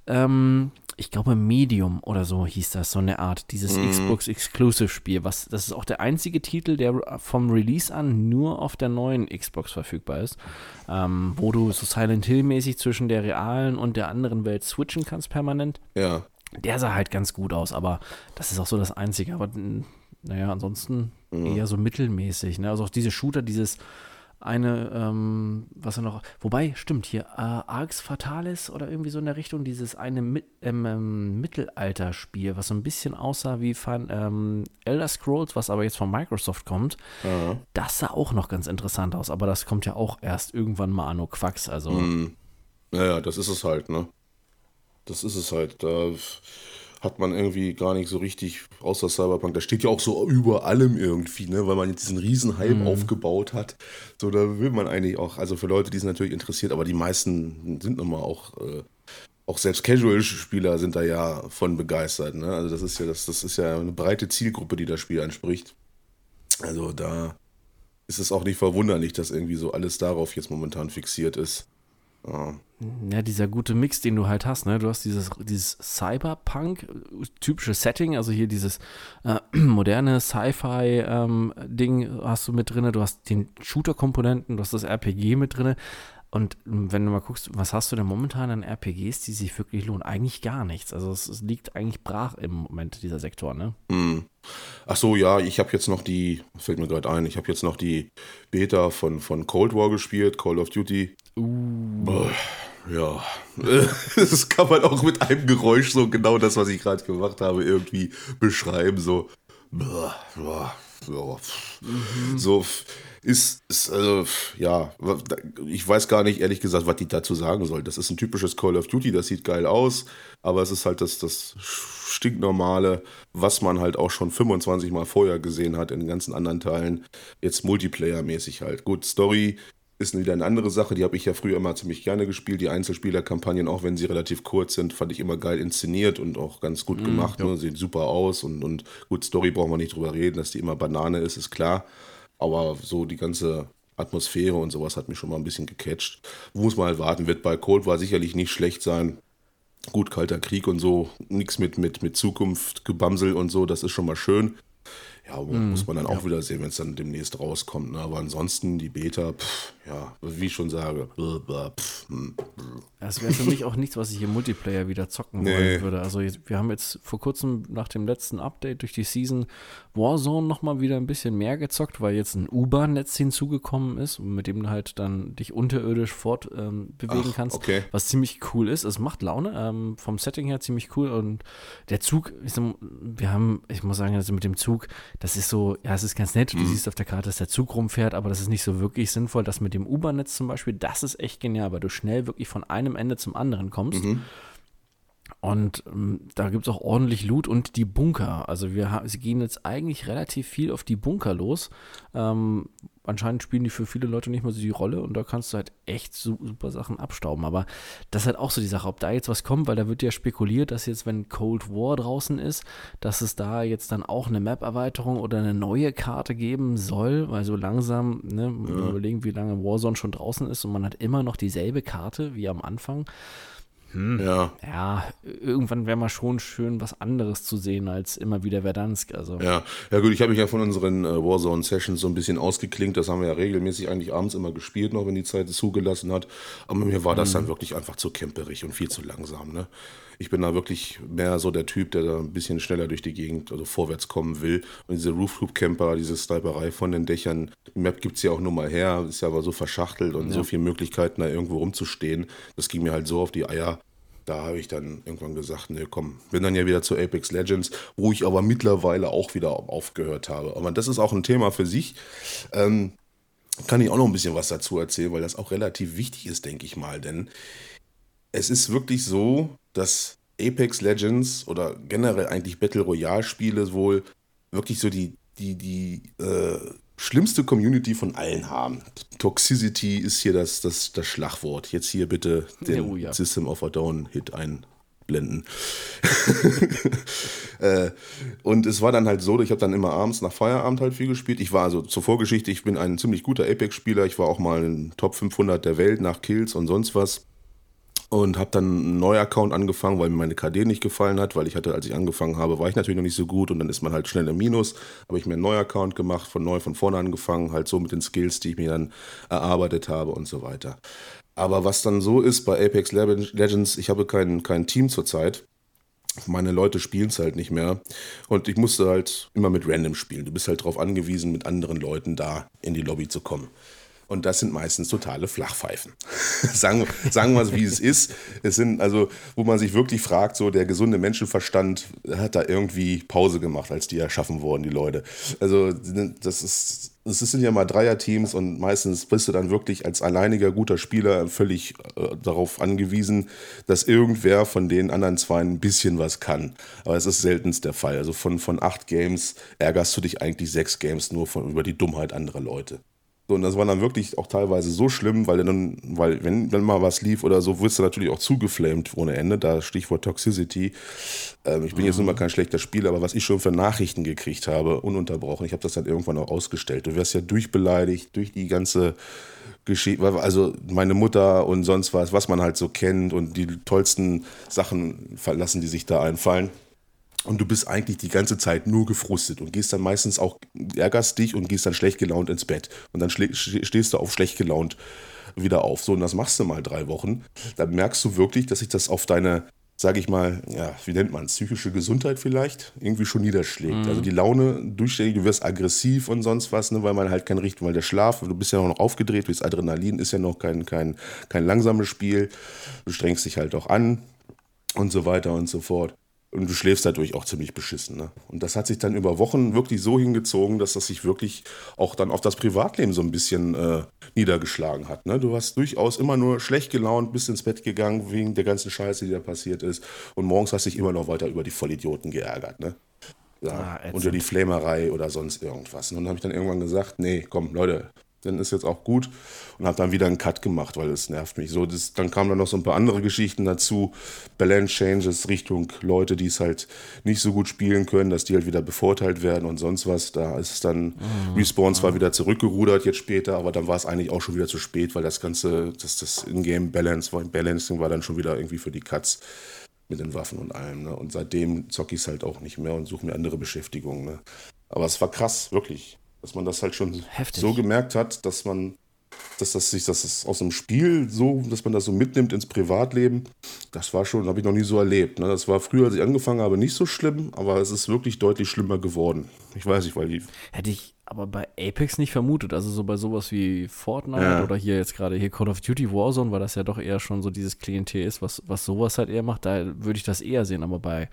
Speaker 2: ähm, ich glaube Medium oder so hieß das, so eine Art, dieses mhm. Xbox Exclusive Spiel, was, das ist auch der einzige Titel, der vom Release an nur auf der neuen Xbox verfügbar ist, ähm, wo du so Silent Hill mäßig zwischen der realen und der anderen Welt switchen kannst permanent.
Speaker 1: Ja.
Speaker 2: Der sah halt ganz gut aus, aber das ist auch so das Einzige, aber naja, ansonsten mhm. eher so mittelmäßig, ne? Also auch diese Shooter, dieses eine, ähm, was er noch, wobei, stimmt hier, äh, Arx Fatalis oder irgendwie so in der Richtung, dieses eine mit, ähm, ähm, Mittelalter-Spiel, was so ein bisschen aussah wie von ähm, Elder Scrolls, was aber jetzt von Microsoft kommt, mhm. das sah auch noch ganz interessant aus, aber das kommt ja auch erst irgendwann mal an Quacks, also.
Speaker 1: Mhm. Naja, das ist es halt, ne? Das ist es halt. Da hat man irgendwie gar nicht so richtig, außer Cyberpunk, da steht ja auch so über allem irgendwie, ne, weil man jetzt diesen riesen Hype mhm. aufgebaut hat. So, da will man eigentlich auch, also für Leute, die sind natürlich interessiert, aber die meisten sind nun mal auch, äh, auch selbst Casual-Spieler sind da ja von begeistert, ne? Also das ist ja, das, das ist ja eine breite Zielgruppe, die das Spiel anspricht. Also da ist es auch nicht verwunderlich, dass irgendwie so alles darauf jetzt momentan fixiert ist.
Speaker 2: Ja. dieser gute Mix, den du halt hast, ne? Du hast dieses, dieses Cyberpunk, typische Setting, also hier dieses äh, moderne Sci-Fi-Ding ähm, hast du mit drin, du hast den Shooter-Komponenten, du hast das RPG mit drin, und wenn du mal guckst, was hast du denn momentan an RPGs, die sich wirklich lohnen? Eigentlich gar nichts. Also es, es liegt eigentlich brach im Moment, dieser Sektor, ne?
Speaker 1: Mm. Ach so, ja, ich habe jetzt noch die, fällt mir gerade ein, ich habe jetzt noch die Beta von, von Cold War gespielt, Call of Duty. Uh. Ja, das kann man auch mit einem Geräusch so genau das, was ich gerade gemacht habe, irgendwie beschreiben. So, mhm. so ist, ist also, ja, ich weiß gar nicht, ehrlich gesagt, was die dazu sagen soll. Das ist ein typisches Call of Duty, das sieht geil aus, aber es ist halt das, das stinknormale, was man halt auch schon 25 Mal vorher gesehen hat in den ganzen anderen Teilen. Jetzt Multiplayer-mäßig halt. Gut, Story ist wieder eine andere Sache, die habe ich ja früher immer ziemlich gerne gespielt. Die Einzelspielerkampagnen, auch wenn sie relativ kurz sind, fand ich immer geil inszeniert und auch ganz gut mm, gemacht. Ne? Sieht super aus und, und gut, Story brauchen wir nicht drüber reden, dass die immer Banane ist, ist klar. Aber so die ganze Atmosphäre und sowas hat mich schon mal ein bisschen gecatcht. Muss man halt warten, wird bei Cold war sicherlich nicht schlecht sein. Gut, kalter Krieg und so, nichts mit, mit, mit Zukunft, Gebamsel und so, das ist schon mal schön. Ja, mm, muss man dann auch ja. wieder sehen, wenn es dann demnächst rauskommt. Ne? Aber ansonsten die Beta, pff, ja, wie ich schon sage,
Speaker 2: Das wäre für mich auch nichts, was ich im Multiplayer wieder zocken nee. wollen würde. Also wir haben jetzt vor kurzem nach dem letzten Update durch die Season Warzone nochmal wieder ein bisschen mehr gezockt, weil jetzt ein U-Bahn-Netz hinzugekommen ist, mit dem du halt dann dich unterirdisch fortbewegen ähm, kannst.
Speaker 1: Okay.
Speaker 2: Was ziemlich cool ist. Es macht Laune, ähm, vom Setting her ziemlich cool. Und der Zug, sag, wir haben, ich muss sagen, also mit dem Zug, das ist so, ja, es ist ganz nett. Du mhm. siehst auf der Karte, dass der Zug rumfährt, aber das ist nicht so wirklich sinnvoll. Das mit dem U-Bahn-Netz zum Beispiel, das ist echt genial, weil du schnell wirklich von einem Ende zum anderen kommst. Mhm. Und ähm, da gibt es auch ordentlich Loot und die Bunker. Also wir sie gehen jetzt eigentlich relativ viel auf die Bunker los. Ähm, anscheinend spielen die für viele Leute nicht mehr so die Rolle und da kannst du halt echt super Sachen abstauben. Aber das ist halt auch so die Sache, ob da jetzt was kommt, weil da wird ja spekuliert, dass jetzt, wenn Cold War draußen ist, dass es da jetzt dann auch eine Map-Erweiterung oder eine neue Karte geben soll, weil so langsam, ne, ja. überlegen, wie lange Warzone schon draußen ist und man hat immer noch dieselbe Karte wie am Anfang hm, ja. ja, irgendwann wäre mal schon schön, was anderes zu sehen als immer wieder Verdansk. Also.
Speaker 1: Ja, ja gut, ich habe mich ja von unseren äh, Warzone-Sessions so ein bisschen ausgeklinkt. Das haben wir ja regelmäßig eigentlich abends immer gespielt, noch wenn die Zeit es zugelassen hat. Aber mir war das mhm. dann wirklich einfach zu camperig und viel zu langsam. Ne? Ich bin da wirklich mehr so der Typ, der da ein bisschen schneller durch die Gegend, also vorwärts kommen will. Und diese Rooftop-Camper, diese Sniperei von den Dächern, die Map gibt es ja auch nur mal her, ist ja aber so verschachtelt und ja. so viele Möglichkeiten, da irgendwo rumzustehen. Das ging mir halt so auf die Eier. Da habe ich dann irgendwann gesagt, ne, komm, bin dann ja wieder zu Apex Legends, wo ich aber mittlerweile auch wieder aufgehört habe. Aber das ist auch ein Thema für sich. Ähm, kann ich auch noch ein bisschen was dazu erzählen, weil das auch relativ wichtig ist, denke ich mal. Denn es ist wirklich so, dass Apex Legends oder generell eigentlich Battle Royale Spiele wohl wirklich so die, die, die äh, schlimmste Community von allen haben. Toxicity ist hier das, das, das Schlagwort. Jetzt hier bitte den oh, ja. System of a Down Hit einblenden. äh, und es war dann halt so, ich habe dann immer abends nach Feierabend halt viel gespielt. Ich war also zur Vorgeschichte, ich bin ein ziemlich guter Apex-Spieler. Ich war auch mal in Top 500 der Welt nach Kills und sonst was und habe dann einen neuen Account angefangen, weil mir meine KD nicht gefallen hat, weil ich hatte, als ich angefangen habe, war ich natürlich noch nicht so gut und dann ist man halt schnell im Minus. Habe ich mir einen neuen Account gemacht, von neu von vorne angefangen, halt so mit den Skills, die ich mir dann erarbeitet habe und so weiter. Aber was dann so ist bei Apex Legends, ich habe kein, kein Team zurzeit. Meine Leute spielen es halt nicht mehr. Und ich musste halt immer mit Random spielen. Du bist halt darauf angewiesen, mit anderen Leuten da in die Lobby zu kommen. Und das sind meistens totale Flachpfeifen. sagen, sagen wir es, wie es ist. Es sind also, wo man sich wirklich fragt, so der gesunde Menschenverstand hat da irgendwie Pause gemacht, als die erschaffen wurden, die Leute. Also, das ist, es sind ja mal Dreierteams und meistens bist du dann wirklich als alleiniger guter Spieler völlig äh, darauf angewiesen, dass irgendwer von den anderen zwei ein bisschen was kann. Aber es ist seltenst der Fall. Also von, von acht Games ärgerst du dich eigentlich sechs Games nur von, über die Dummheit anderer Leute. So, und das war dann wirklich auch teilweise so schlimm, weil dann, weil wenn, wenn mal was lief oder so, wirst du natürlich auch zugeflamed ohne Ende. Da Stichwort Toxicity. Ähm, ich bin mhm. jetzt nun mal kein schlechter Spieler, aber was ich schon für Nachrichten gekriegt habe, ununterbrochen, ich habe das dann irgendwann auch ausgestellt. Du wirst ja durchbeleidigt durch die ganze Geschichte, also meine Mutter und sonst was, was man halt so kennt und die tollsten Sachen verlassen, die sich da einfallen. Und du bist eigentlich die ganze Zeit nur gefrustet und gehst dann meistens auch, ärgerst dich und gehst dann schlecht gelaunt ins Bett. Und dann stehst du auf schlecht gelaunt wieder auf. So, und das machst du mal drei Wochen. Dann merkst du wirklich, dass sich das auf deine, sage ich mal, ja, wie nennt man psychische Gesundheit vielleicht, irgendwie schon niederschlägt. Mhm. Also die Laune durchständig, du wirst aggressiv und sonst was, ne, weil man halt kein Richten, weil der Schlaf, du bist ja noch aufgedreht, das Adrenalin ist ja noch kein, kein, kein langsames Spiel. Du strengst dich halt auch an und so weiter und so fort. Und du schläfst dadurch auch ziemlich beschissen. Ne? Und das hat sich dann über Wochen wirklich so hingezogen, dass das sich wirklich auch dann auf das Privatleben so ein bisschen äh, niedergeschlagen hat. Ne? Du warst durchaus immer nur schlecht gelaunt, bist ins Bett gegangen wegen der ganzen Scheiße, die da passiert ist. Und morgens hast du dich immer noch weiter über die Vollidioten geärgert. Ne? Ja, ah, unter die Flämerei oder sonst irgendwas. Und dann habe ich dann irgendwann gesagt, nee, komm, Leute, dann ist jetzt auch gut und habe dann wieder einen Cut gemacht, weil es nervt mich so. Das, dann kamen dann noch so ein paar andere Geschichten dazu, Balance Changes Richtung Leute, die es halt nicht so gut spielen können, dass die halt wieder bevorteilt werden und sonst was. Da ist es dann mhm. Respawn zwar wieder zurückgerudert jetzt später, aber dann war es eigentlich auch schon wieder zu spät, weil das ganze, das, das Ingame Balance, Balancing war dann schon wieder irgendwie für die Cuts mit den Waffen und allem. Ne? Und seitdem zocke ich es halt auch nicht mehr und suche mir andere Beschäftigungen. Ne? Aber es war krass, wirklich dass man das halt schon Heftig. so gemerkt hat, dass man, dass das sich, dass das aus dem Spiel so, dass man das so mitnimmt ins Privatleben, das war schon, habe ich noch nie so erlebt. Ne? Das war früher, als ich angefangen habe, nicht so schlimm, aber es ist wirklich deutlich schlimmer geworden. Ich weiß nicht, weil die.
Speaker 2: Hätte ich aber bei Apex nicht vermutet. Also so bei sowas wie Fortnite ja. oder hier jetzt gerade hier Call of Duty Warzone, weil das ja doch eher schon so dieses Klientel ist, was, was sowas halt eher macht, da würde ich das eher sehen. Aber bei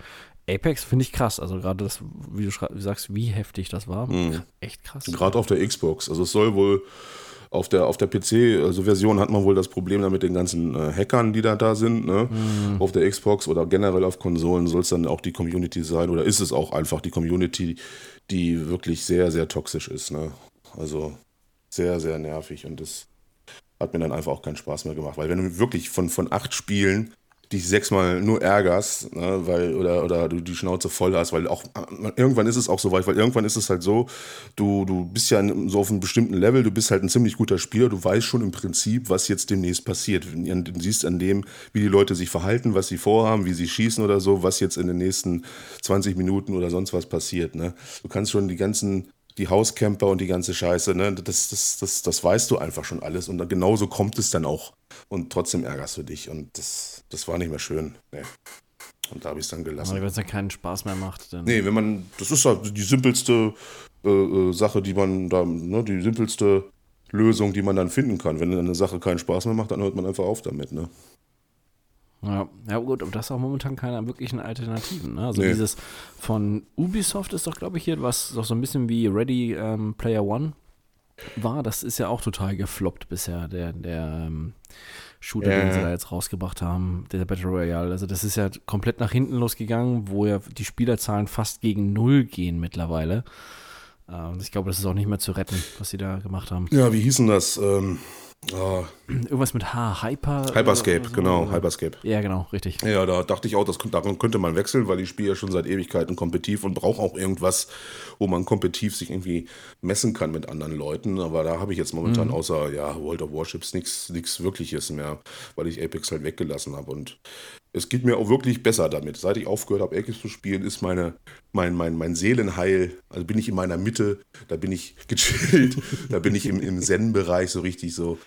Speaker 2: Apex finde ich krass. Also gerade das, wie du sagst, wie heftig das war. Mhm. Echt krass.
Speaker 1: Gerade auf der Xbox. Also es soll wohl auf der, auf der PC, also Version hat man wohl das Problem da mit den ganzen äh, Hackern, die da da sind. Ne? Mhm. Auf der Xbox oder generell auf Konsolen soll es dann auch die Community sein oder ist es auch einfach die Community, die wirklich sehr, sehr toxisch ist. Ne? Also sehr, sehr nervig und das hat mir dann einfach auch keinen Spaß mehr gemacht. Weil wenn du wirklich von, von acht Spielen dich sechsmal nur ärgerst, ne, weil, oder, oder du die Schnauze voll hast, weil auch irgendwann ist es auch so weit, weil irgendwann ist es halt so, du, du bist ja so auf einem bestimmten Level, du bist halt ein ziemlich guter Spieler, du weißt schon im Prinzip, was jetzt demnächst passiert. Du siehst an dem, wie die Leute sich verhalten, was sie vorhaben, wie sie schießen oder so, was jetzt in den nächsten 20 Minuten oder sonst was passiert. Ne? Du kannst schon die ganzen die Hauscamper und die ganze Scheiße, ne? das, das, das, das weißt du einfach schon alles und genauso kommt es dann auch. Und trotzdem ärgerst du dich und das, das war nicht mehr schön. Nee. Und da habe ich es dann gelassen.
Speaker 2: wenn es ja keinen Spaß mehr macht,
Speaker 1: dann. Nee, wenn man, das ist halt die simpelste äh, äh, Sache, die man da, ne, die simpelste Lösung, die man dann finden kann. Wenn eine Sache keinen Spaß mehr macht, dann hört man einfach auf damit, ne?
Speaker 2: Ja, ja gut, aber das ist auch momentan keine wirklichen Alternativen. Ne? Also nee. dieses von Ubisoft ist doch, glaube ich, hier was doch so ein bisschen wie Ready ähm, Player One war. Das ist ja auch total gefloppt bisher, der, der ähm, Shooter,
Speaker 1: Ja.
Speaker 2: den sie da jetzt rausgebracht haben, der Battle Royale. Also das ist ja komplett nach hinten losgegangen, wo ja die Spielerzahlen fast gegen null gehen mittlerweile. Äh, Und ich glaube, das ist auch nicht mehr zu retten, was sie da gemacht haben.
Speaker 1: Ja, wie hieß denn das? Ähm, ah,
Speaker 2: Irgendwas mit H, Hyper.
Speaker 1: Hyperscape,
Speaker 2: so.
Speaker 1: genau, Hyperscape.
Speaker 2: Ja, genau, richtig.
Speaker 1: Ja, da dachte ich auch, das, daran könnte man wechseln, weil ich spiele ja schon seit Ewigkeiten kompetitiv und brauche auch irgendwas, wo man kompetitiv sich irgendwie messen kann mit anderen Leuten. Aber da habe ich jetzt momentan außer ja, World of Warships nichts Wirkliches mehr, weil ich Apex halt weggelassen habe. Und es geht mir auch wirklich besser damit. Seit ich aufgehört habe, Apex zu spielen, ist meine, mein, mein, mein Seelenheil, also bin ich in meiner Mitte, da bin ich gechillt, da bin ich im, im Zen-Bereich so richtig so.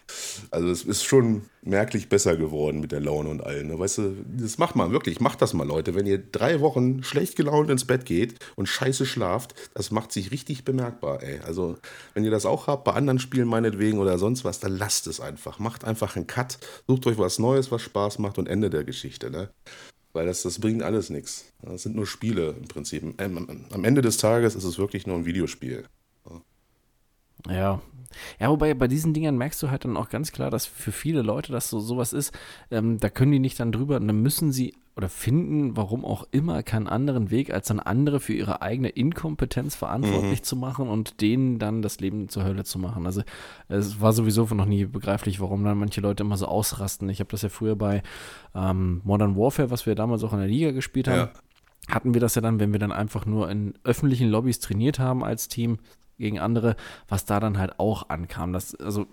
Speaker 1: Also es ist schon merklich besser geworden mit der Laune und allen. ne? Weißt du, das macht man wirklich, macht das mal, Leute. Wenn ihr drei Wochen schlecht gelaunt ins Bett geht und scheiße schlaft, das macht sich richtig bemerkbar, ey. Also, wenn ihr das auch habt, bei anderen Spielen meinetwegen oder sonst was, dann lasst es einfach. Macht einfach einen Cut, sucht euch was Neues, was Spaß macht und Ende der Geschichte, ne? Weil das, das bringt alles nichts. Das sind nur Spiele im Prinzip. Ähm, Am Ende des Tages ist es wirklich nur ein Videospiel.
Speaker 2: Ja. Ja, wobei bei diesen Dingern merkst du halt dann auch ganz klar, dass für viele Leute das so sowas ist, ähm, da können die nicht dann drüber, dann müssen sie oder finden, warum auch immer, keinen anderen Weg, als dann andere für ihre eigene Inkompetenz verantwortlich zu machen und denen dann das Leben zur Hölle zu machen. Also es war sowieso noch nie begreiflich, warum dann manche Leute immer so ausrasten. Ich habe das ja früher bei ähm, Modern Warfare, was wir damals auch in der Liga gespielt haben,
Speaker 1: Ja.
Speaker 2: hatten wir das ja dann, wenn wir dann einfach nur in öffentlichen Lobbys trainiert haben als Team gegen andere, was da dann halt auch ankam. Das also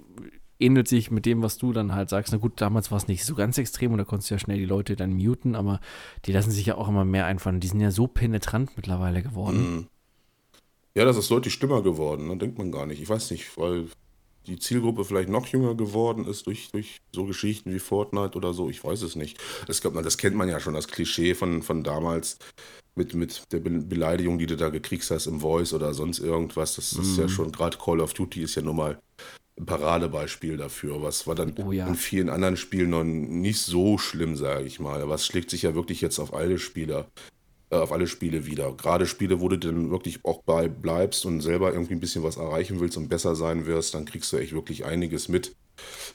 Speaker 2: ähnelt sich mit dem, was du dann halt sagst. Na gut, damals war es nicht so ganz extrem und da konntest du ja schnell die Leute dann muten, aber die lassen sich ja auch immer mehr einfallen. Die sind ja so penetrant mittlerweile geworden.
Speaker 1: Mhm. Ja, das ist deutlich schlimmer geworden, ne? denkt man gar nicht. Ich weiß nicht, weil die Zielgruppe vielleicht noch jünger geworden ist durch, durch so Geschichten wie Fortnite oder so. Ich weiß es nicht. Das, glaub, das kennt man ja schon, das Klischee von, von damals mit, mit der Be Beleidigung, die du da gekriegt hast im Voice oder sonst irgendwas. Das ist ja schon, gerade Call of Duty ist ja nun mal Paradebeispiel dafür. Was war dann
Speaker 2: Oh ja.
Speaker 1: in vielen anderen Spielen noch nicht so schlimm, sage ich mal. Aber es schlägt sich ja wirklich jetzt auf alle Spieler äh, auf alle Spiele wieder. Gerade Spiele, wo du dann wirklich auch bei bleibst und selber irgendwie ein bisschen was erreichen willst und besser sein wirst, dann kriegst du echt wirklich einiges mit.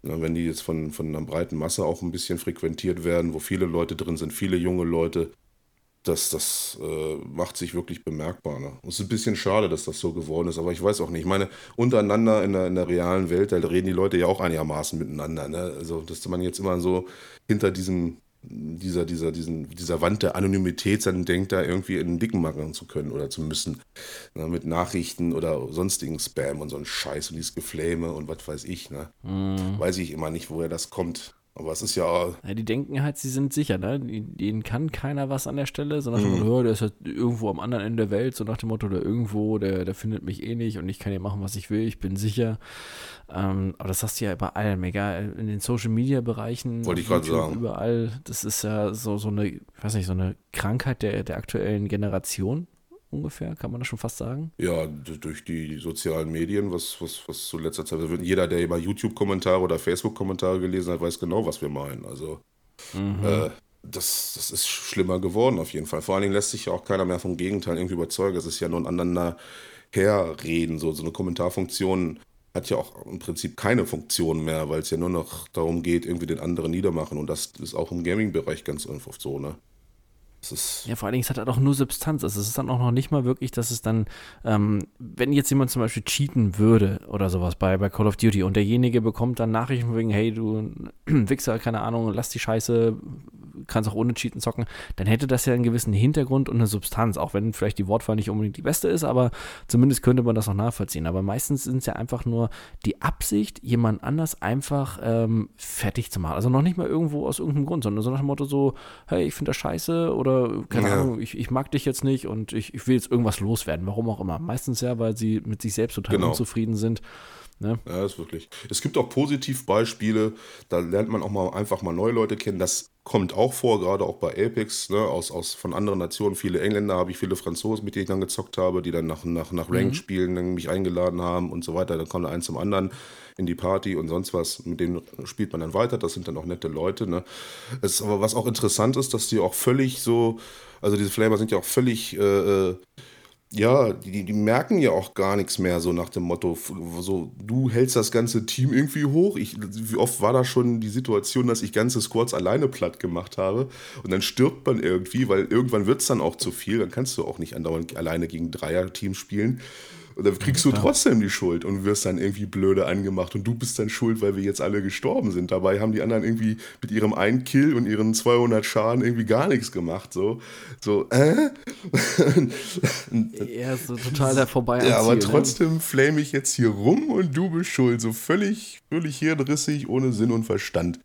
Speaker 1: Na, wenn die jetzt von, von einer breiten Masse auch ein bisschen frequentiert werden, wo viele Leute drin sind, viele junge Leute, das, das äh, macht sich wirklich bemerkbar. Ne? Es ist ein bisschen schade, dass das so geworden ist, aber ich weiß auch nicht. Ich meine, untereinander in der, in der realen Welt, da reden die Leute ja auch einigermaßen miteinander. Ne? Also, dass man jetzt immer so hinter diesem dieser, dieser, diesen, dieser Wand der Anonymität dann denkt, da irgendwie einen Dicken machen zu können oder zu müssen. Ne, mit Nachrichten oder sonstigen Spam und so ein Scheiß und dieses Geflame und was weiß ich. Ne? Weiß ich immer nicht, woher das kommt. Aber es ist ja,
Speaker 2: Ja, die denken halt, sie sind sicher, ne? Denen kann keiner was an der Stelle, so nach dem Motto, ja, der ist halt irgendwo am anderen Ende der Welt, so nach dem Motto, der irgendwo, der, der findet mich eh nicht und ich kann hier machen, was ich will, ich bin sicher. Ähm, aber das hast du ja bei allem, egal, in den Social Media Bereichen,
Speaker 1: Wollte ich gerade sagen.
Speaker 2: überall, das ist ja so, so eine, ich weiß nicht, so eine Krankheit der, der aktuellen Generation ungefähr, kann man das schon fast sagen.
Speaker 1: ja durch die sozialen Medien, was, was, was zu letzter Zeit, jeder, der über YouTube-Kommentare oder Facebook-Kommentare gelesen hat, weiß genau, was wir meinen. Also, äh, das, das ist schlimmer geworden auf jeden Fall. Vor allen Dingen lässt sich ja auch keiner mehr vom Gegenteil irgendwie überzeugen. Es ist ja nur ein aneinander herreden. So, so eine Kommentarfunktion hat ja auch im Prinzip keine Funktion mehr, weil es ja nur noch darum geht, irgendwie den anderen niedermachen. Und das ist auch im Gaming-Bereich ganz oft so, ne?
Speaker 2: Ja, vor allen Dingen, es hat halt auch nur Substanz. Also es ist dann auch noch nicht mal wirklich, dass es dann, ähm, wenn jetzt jemand zum Beispiel cheaten würde oder sowas bei, bei Call of Duty und derjenige bekommt dann Nachrichten wegen, hey, du Wichser, keine Ahnung, lass die Scheiße, kannst auch ohne Cheaten zocken, dann hätte das ja einen gewissen Hintergrund und eine Substanz, auch wenn vielleicht die Wortwahl nicht unbedingt die beste ist, aber zumindest könnte man das noch nachvollziehen. Aber meistens sind es ja einfach nur die Absicht, jemand anders einfach ähm, fertig zu machen. Also noch nicht mal irgendwo aus irgendeinem Grund, sondern so nach dem Motto so, hey, ich finde das scheiße oder keine
Speaker 1: Ja.
Speaker 2: Ahnung, ich, ich mag dich jetzt nicht und ich, ich will jetzt irgendwas loswerden, warum auch immer. Meistens ja, weil sie mit sich selbst total
Speaker 1: Genau.
Speaker 2: unzufrieden sind. Ne?
Speaker 1: Ja, ist wirklich. Es gibt auch Positivbeispiele, da lernt man auch mal einfach mal neue Leute kennen. Das kommt auch vor, gerade auch bei Apex, ne, aus, aus von anderen Nationen. Viele Engländer habe ich, viele Franzosen, mit denen ich dann gezockt habe, die dann nach, nach, nach Ranked-Spielen dann mich eingeladen haben und so weiter. Dann kommt der eins zum anderen in die Party und sonst was. Mit denen spielt man dann weiter. Das sind dann auch nette Leute. Ne. Es, aber was auch interessant ist, dass die auch völlig so, also diese Flamer sind ja auch völlig äh, äh, Ja, die, die merken ja auch gar nichts mehr, so nach dem Motto, so, du hältst das ganze Team irgendwie hoch. Ich, wie oft war da schon die Situation, dass ich ganze Squads alleine platt gemacht habe und dann stirbt man irgendwie, weil irgendwann wird es dann auch zu viel, dann kannst du auch nicht andauernd alleine gegen Dreier-Team spielen. Und dann kriegst du trotzdem die Schuld und wirst dann irgendwie blöde angemacht und du bist dann schuld, weil wir jetzt alle gestorben sind. Dabei haben die anderen irgendwie mit ihrem einen Kill und ihren 200 Schaden irgendwie gar nichts gemacht. So, so, äh?
Speaker 2: ja, so total da vorbei.
Speaker 1: Ja, aber ne? trotzdem ne? flame ich jetzt hier rum und du bist schuld. So völlig, völlig hirnrissig, ohne Sinn und Verstand.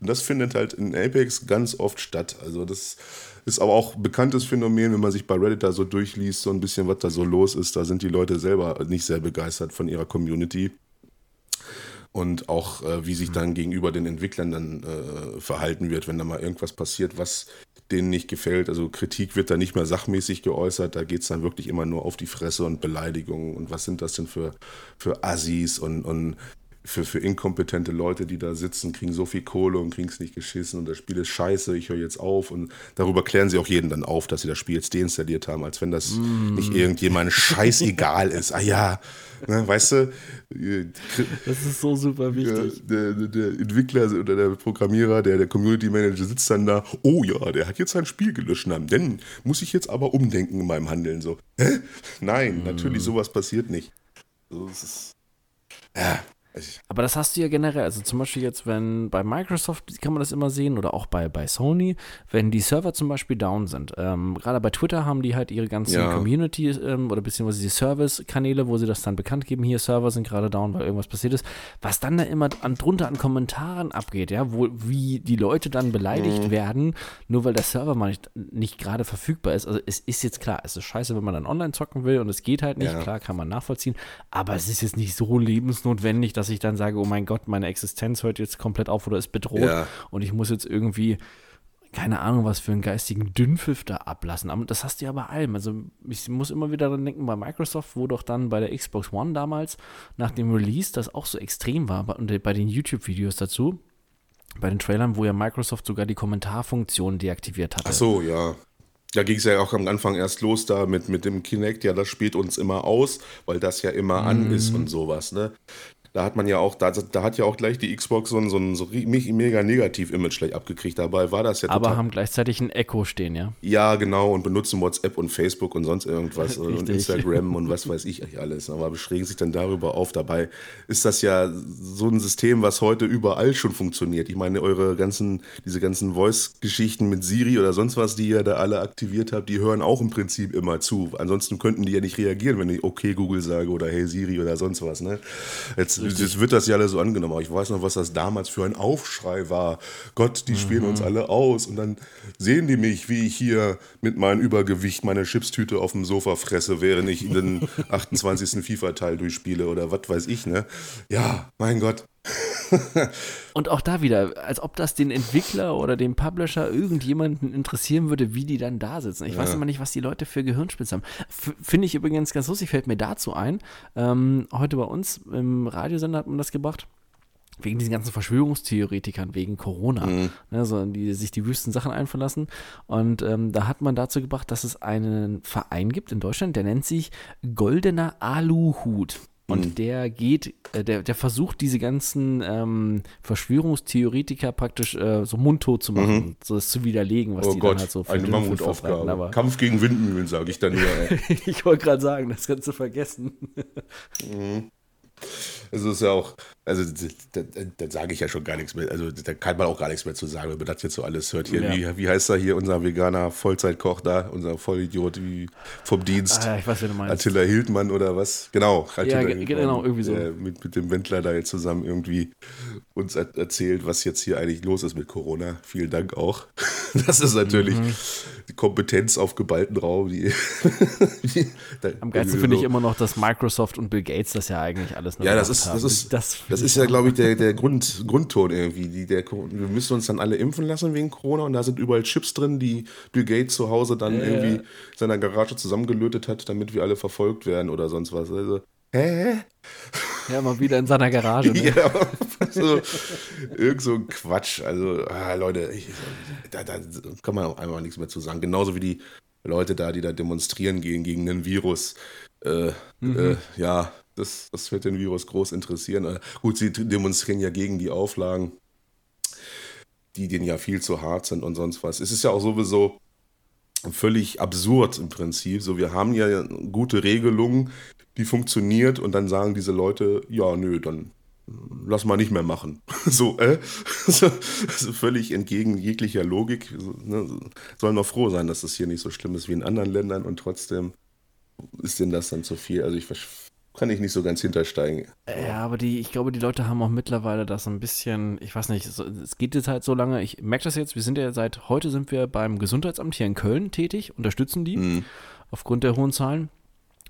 Speaker 1: Und das findet halt in Apex ganz oft statt. Also das ist aber auch ein bekanntes Phänomen, wenn man sich bei Reddit da so durchliest, so ein bisschen, was da so los ist. Da sind die Leute selber nicht sehr begeistert von ihrer Community. Und auch, äh, wie sich dann gegenüber den Entwicklern dann äh, verhalten wird, wenn da mal irgendwas passiert, was denen nicht gefällt. Also Kritik wird da nicht mehr sachmäßig geäußert, da geht es dann wirklich immer nur auf die Fresse und Beleidigungen und was sind das denn für, für Assis und, und für, für inkompetente Leute, die da sitzen, kriegen so viel Kohle und kriegen es nicht geschissen und das Spiel ist scheiße, ich höre jetzt auf. Und darüber klären sie auch jeden dann auf, dass sie das Spiel jetzt deinstalliert haben, als wenn das mm. nicht irgendjemand scheißegal ist. Ah ja, ne, weißt du?
Speaker 2: Das ist so super wichtig.
Speaker 1: Der, der, der, Entwickler oder der Programmierer, der, der Community Manager sitzt dann da, oh ja, der hat jetzt sein Spiel gelöscht, dann muss ich jetzt aber umdenken in meinem Handeln. So, hä? Nein, mm. natürlich, sowas passiert nicht. So, ist,
Speaker 2: ja, aber das hast du ja generell, also zum Beispiel jetzt, wenn bei Microsoft kann man das immer sehen oder auch bei, bei Sony, wenn die Server zum Beispiel down sind. Ähm, Gerade bei Twitter haben die halt ihre ganzen ja. Community ähm, oder beziehungsweise die Service-Kanäle, wo sie das dann bekannt geben, hier Server sind gerade down, weil irgendwas passiert ist. Was dann da immer an, drunter an Kommentaren abgeht, ja, wo wie die Leute dann beleidigt mhm. werden, nur weil der Server mal nicht, nicht gerade verfügbar ist. Also es ist jetzt klar, es ist scheiße, wenn man dann online zocken will und es geht halt nicht, ja. klar, kann man nachvollziehen, aber es ist jetzt nicht so lebensnotwendig, dass dass ich dann sage, oh mein Gott, meine Existenz hört jetzt komplett auf oder ist bedroht ja. und ich muss jetzt irgendwie keine Ahnung, was für einen geistigen Dünnpfiff da ablassen. Aber das hast du ja bei allem. Also ich muss immer wieder daran denken, bei Microsoft, wo doch dann bei der Xbox One damals nach dem Release das auch so extrem war und bei den YouTube-Videos dazu, bei den Trailern, wo ja Microsoft sogar die Kommentarfunktion deaktiviert hatte.
Speaker 1: Ach so, ja. Da ging es ja auch am Anfang erst los da mit, mit dem Kinect, ja, das spielt uns immer aus, weil das ja immer mm. an ist und sowas, ne? Da hat man ja auch, da, da hat ja auch gleich die Xbox so ein, so ein so mega Negativ-Image gleich abgekriegt. Dabei war das ja
Speaker 2: Aber total, haben gleichzeitig ein Echo stehen, ja?
Speaker 1: Ja, genau, und benutzen WhatsApp und Facebook und sonst irgendwas und Instagram und was weiß ich alles. Aber beschränken sich dann darüber auf. Dabei ist das ja so ein System, was heute überall schon funktioniert. Ich meine, eure ganzen, diese ganzen Voice-Geschichten mit Siri oder sonst was, die ihr da alle aktiviert habt, die hören auch im Prinzip immer zu. Ansonsten könnten die ja nicht reagieren, wenn ich okay Google sage oder hey Siri oder sonst was. Ne? Jetzt Jetzt wird das ja alles so angenommen. Aber ich weiß noch, was das damals für ein Aufschrei war. Gott, die spielen mhm. uns alle aus. Und dann sehen die mich, wie ich hier mit meinem Übergewicht meine Chipstüte auf dem Sofa fresse, während ich den 28. FIFA-Teil durchspiele oder was weiß ich, ne? Ja, mein Gott.
Speaker 2: Und auch da wieder, als ob das den Entwickler oder den Publisher irgendjemanden interessieren würde, wie die dann da sitzen. Ich ja. weiß immer nicht, was die Leute für Gehirnspitzen haben. Finde ich übrigens ganz lustig, fällt mir dazu ein. Ähm, heute bei uns im Radiosender hat man das gebracht wegen diesen ganzen Verschwörungstheoretikern, wegen Corona, mhm. ne, so, die sich die wüsten Sachen einverlassen. Und ähm, da hat man dazu gebracht, dass es einen Verein gibt in Deutschland, der nennt sich Goldener Aluhut. Und mhm. der geht, äh, der, der versucht diese ganzen ähm, Verschwörungstheoretiker praktisch äh, so mundtot zu machen, mhm. so das zu widerlegen, was
Speaker 1: oh
Speaker 2: die
Speaker 1: Gott, dann halt so für eine Mammutaufgabe. Kampf gegen Windmühlen, sage ich dann nur.
Speaker 2: ich wollte gerade sagen, das kannst du vergessen.
Speaker 1: mhm. Es ist ja auch, also da, da, da sage ich ja schon gar nichts mehr. Also da kann man auch gar nichts mehr zu sagen, wenn man das jetzt so alles hört. Hier, ja. wie, wie heißt er hier, unser veganer Vollzeitkoch da, unser Vollidiot wie vom Dienst?
Speaker 2: Ah, ja, ich weiß, wie du meinst.
Speaker 1: Attila Hildmann oder was? Genau,
Speaker 2: Attila ja, Hildmann, genau, irgendwie so.
Speaker 1: Der mit, mit dem Wendler da jetzt zusammen irgendwie uns erzählt, was jetzt hier eigentlich los ist mit Corona. Vielen Dank auch. Das ist natürlich mhm. die Kompetenz auf geballten Raum. Die,
Speaker 2: die, Am geilsten finde ich immer noch, dass Microsoft und Bill Gates das ja eigentlich alles
Speaker 1: noch Ja, das ist, das ist, das, das ist ja, glaube ich, der, der Grund, Grundton irgendwie. Die, der, wir müssen uns dann alle impfen lassen wegen Corona und da sind überall Chips drin, die Bill Gates zu Hause dann äh. irgendwie in seiner Garage zusammengelötet hat, damit wir alle verfolgt werden oder sonst was. Also, hä?
Speaker 2: Ja, mal wieder in seiner Garage. Ne?
Speaker 1: ja, so, irgend so ein Quatsch. Also, ah, Leute, ich, da, da, kann man auch einfach nichts mehr zu sagen. Genauso wie die Leute da, die da demonstrieren gehen gegen den Virus. Äh, mhm. äh, ja, das, das wird den Virus groß interessieren. Äh, gut, sie demonstrieren ja gegen die Auflagen, die denen ja viel zu hart sind und sonst was. Es ist ja auch sowieso völlig absurd im Prinzip. So, wir haben ja gute Regelungen, die funktioniert und dann sagen diese Leute, ja, nö, dann lass mal nicht mehr machen. so, äh? so, völlig entgegen jeglicher Logik. Ne? Sollen noch froh sein, dass das hier nicht so schlimm ist wie in anderen Ländern und trotzdem ist denen das dann zu viel. Also ich kann ich nicht so ganz hintersteigen.
Speaker 2: Ja, aber die, ich glaube, die Leute haben auch mittlerweile das ein bisschen, ich weiß nicht, es geht jetzt halt so lange, ich merke das jetzt, wir sind ja seit heute sind wir beim Gesundheitsamt hier in Köln tätig, unterstützen die mhm. aufgrund der hohen Zahlen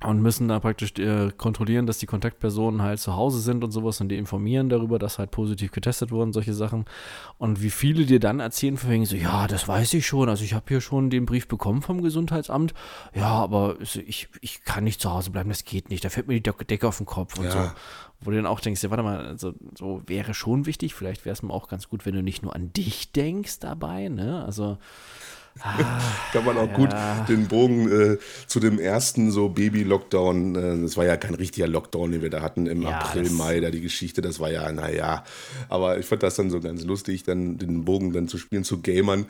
Speaker 2: und müssen da praktisch äh, kontrollieren, dass die Kontaktpersonen halt zu Hause sind und sowas und die informieren darüber, dass halt positiv getestet wurden, solche Sachen. Und wie viele dir dann erzählen, von wegen so, ja, das weiß ich schon, also ich habe hier schon den Brief bekommen vom Gesundheitsamt, ja, aber ich, ich kann nicht zu Hause bleiben, das geht nicht, da fällt mir die Decke auf den Kopf und ja. so. Wo du dann auch denkst, ja, warte mal, also, so wäre schon wichtig, vielleicht wäre es mir auch ganz gut, wenn du nicht nur an dich denkst dabei, ne, also
Speaker 1: Ah, Kann man auch ja. gut den Bogen äh, zu dem ersten so Baby-Lockdown, äh, das war ja kein richtiger Lockdown, den wir da hatten im ja, April, Mai, da die Geschichte, das war ja, naja, aber ich fand das dann so ganz lustig, dann den Bogen dann zu spielen zu Gamern.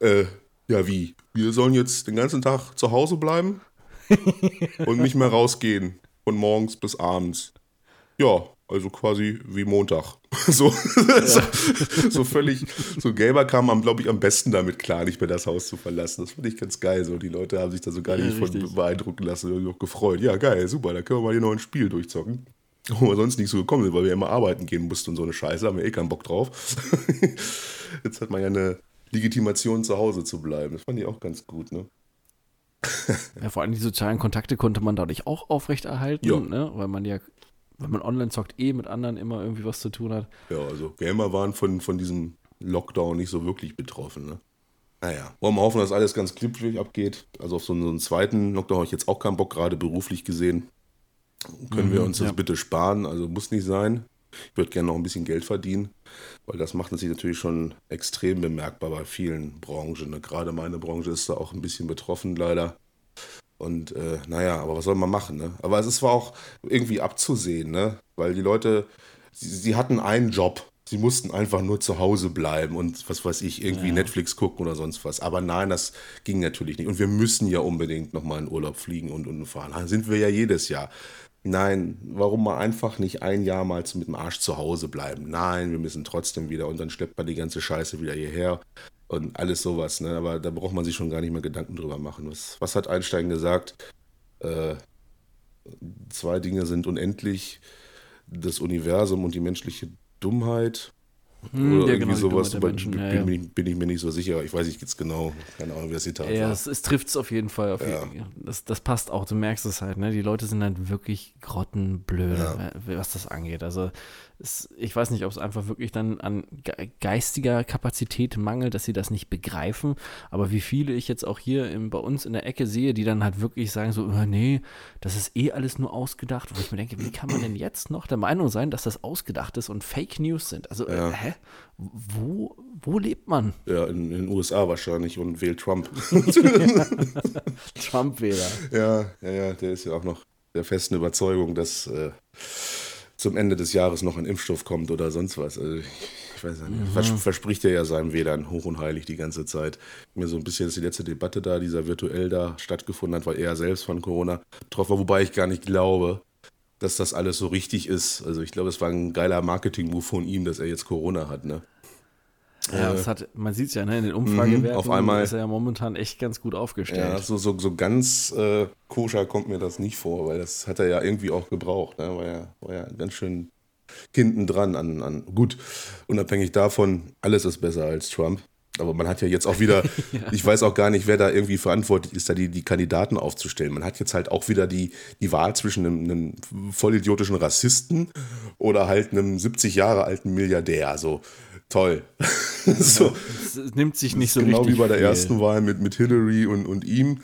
Speaker 1: Äh, ja, wie? Wir sollen jetzt den ganzen Tag zu Hause bleiben und nicht mehr rausgehen von morgens bis abends. Ja, also quasi wie Montag. So, ja. so, so, völlig, so Gamer kam glaube ich, am besten damit klar, nicht mehr das Haus zu verlassen. Das fand ich ganz geil. So, die Leute haben sich da so gar nicht ja, von beeindrucken lassen und auch gefreut. Ja, geil, super, da können wir mal hier noch ein Spiel durchzocken. Wo wir sonst nicht so gekommen sind, weil wir immer arbeiten gehen mussten und so eine Scheiße, haben wir eh keinen Bock drauf. Jetzt hat man ja eine Legitimation, zu Hause zu bleiben. Das fand ich auch ganz gut, ne?
Speaker 2: Ja, vor allem die sozialen Kontakte konnte man dadurch auch aufrechterhalten, ne? weil man ja wenn man online zockt, eh mit anderen immer irgendwie was zu tun hat.
Speaker 1: Ja, also Gamer waren von, von diesem Lockdown nicht so wirklich betroffen. Ne? Naja, wollen wir hoffen, dass alles ganz glimpflich abgeht. Also auf so einen, so einen zweiten Lockdown habe ich jetzt auch keinen Bock, gerade beruflich gesehen. Können mhm, wir uns das ja. bitte sparen? Also muss nicht sein. Ich würde gerne noch ein bisschen Geld verdienen, weil das macht sich natürlich schon extrem bemerkbar bei vielen Branchen. Ne? Gerade meine Branche ist da auch ein bisschen betroffen, leider. Und äh, naja, aber was soll man machen, ne? Aber es war auch irgendwie abzusehen, ne? Weil die Leute, sie, sie hatten einen Job. Sie mussten einfach nur zu Hause bleiben und was weiß ich, irgendwie ja. Netflix gucken oder sonst was. Aber nein, das ging natürlich nicht. Und wir müssen ja unbedingt nochmal in Urlaub fliegen und, und fahren. Da sind wir ja jedes Jahr. Nein, warum mal einfach nicht ein Jahr mal mit dem Arsch zu Hause bleiben? Nein, wir müssen trotzdem wieder und dann schleppt man die ganze Scheiße wieder hierher und alles sowas. Ne? Aber da braucht man sich schon gar nicht mehr Gedanken drüber machen. Was, was hat Einstein gesagt? Äh, zwei Dinge sind unendlich: das Universum und die menschliche Dummheit. Hm, Oder ja, irgendwie genau, sowas. Menschen, bin, ja, ja. bin, ich mir nicht so sicher. Ich weiß nicht jetzt genau. Keine Ahnung, wie das Zitat
Speaker 2: Ja, war. es, es trifft es auf jeden Fall. Auf jeden, das, das passt auch. Du merkst es halt. Ne? Die Leute sind halt wirklich grottenblöd, was das angeht. Also es, ich weiß nicht, ob es einfach wirklich dann an geistiger Kapazität mangelt, dass sie das nicht begreifen. Aber wie viele ich jetzt auch hier im, bei uns in der Ecke sehe, die dann halt wirklich sagen so, oh, nee, das ist eh alles nur ausgedacht. Wo ich mir denke, wie kann man denn jetzt noch der Meinung sein, dass das ausgedacht ist und Fake News sind? Also, ja. äh, hä? Wo, wo lebt man?
Speaker 1: Ja, in, in den USA wahrscheinlich und wählt Trump.
Speaker 2: Trump-Wähler.
Speaker 1: Ja, ja, ja, der ist ja auch noch der festen Überzeugung, dass äh, zum Ende des Jahres noch ein Impfstoff kommt oder sonst was. Also ich weiß nicht, mhm. vers verspricht er ja seinem WLAN hoch und heilig die ganze Zeit. Mir so ein bisschen ist die letzte Debatte da, dieser virtuell da stattgefunden hat, weil er selbst von Corona betroffen war, wobei ich gar nicht glaube, dass das alles so richtig ist. Also ich glaube, es war ein geiler Marketing-Move von ihm, dass er jetzt Corona hat, ne?
Speaker 2: Ja, das hat, man sieht es ja, ne, in den Umfragewerten
Speaker 1: auf einmal,
Speaker 2: ist er ja momentan echt ganz gut aufgestellt. Ja,
Speaker 1: so, so, so ganz äh, koscher kommt mir das nicht vor, weil das hat er ja irgendwie auch gebraucht. Ne? War, ja, war ja ganz schön hinten dran an, an. Gut, unabhängig davon, alles ist besser als Trump. Aber man hat ja jetzt auch wieder, ja. ich weiß auch gar nicht, wer da irgendwie verantwortlich ist, da die, die Kandidaten aufzustellen. Man hat jetzt halt auch wieder die, die Wahl zwischen einem, einem vollidiotischen Rassisten oder halt einem 70 Jahre alten Milliardär. So, toll.
Speaker 2: so. Es nimmt sich nicht so
Speaker 1: genau
Speaker 2: richtig.
Speaker 1: Genau wie bei der viel. ersten Wahl mit, mit Hillary und, und ihm.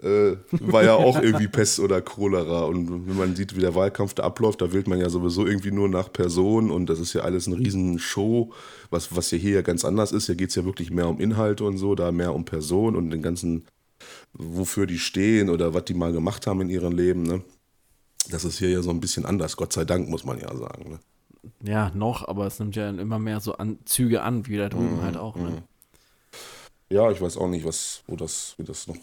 Speaker 1: Äh, war ja auch irgendwie Pest oder Cholera. Und wenn man sieht, wie der Wahlkampf da abläuft, da wählt man ja sowieso irgendwie nur nach Person und das ist ja alles eine Riesenshow, was, was ja hier ja ganz anders ist. Hier geht es ja wirklich mehr um Inhalte und so, da mehr um Person und den ganzen wofür die stehen oder was die mal gemacht haben in ihrem Leben. Ne? Das ist hier ja so ein bisschen anders, Gott sei Dank, muss man ja sagen. Ne?
Speaker 2: Ja, noch, aber es nimmt ja immer mehr so an, Züge an, wie da drüben mhm, halt auch. Ne?
Speaker 1: Ja, ich weiß auch nicht, was, wo das, wie das noch.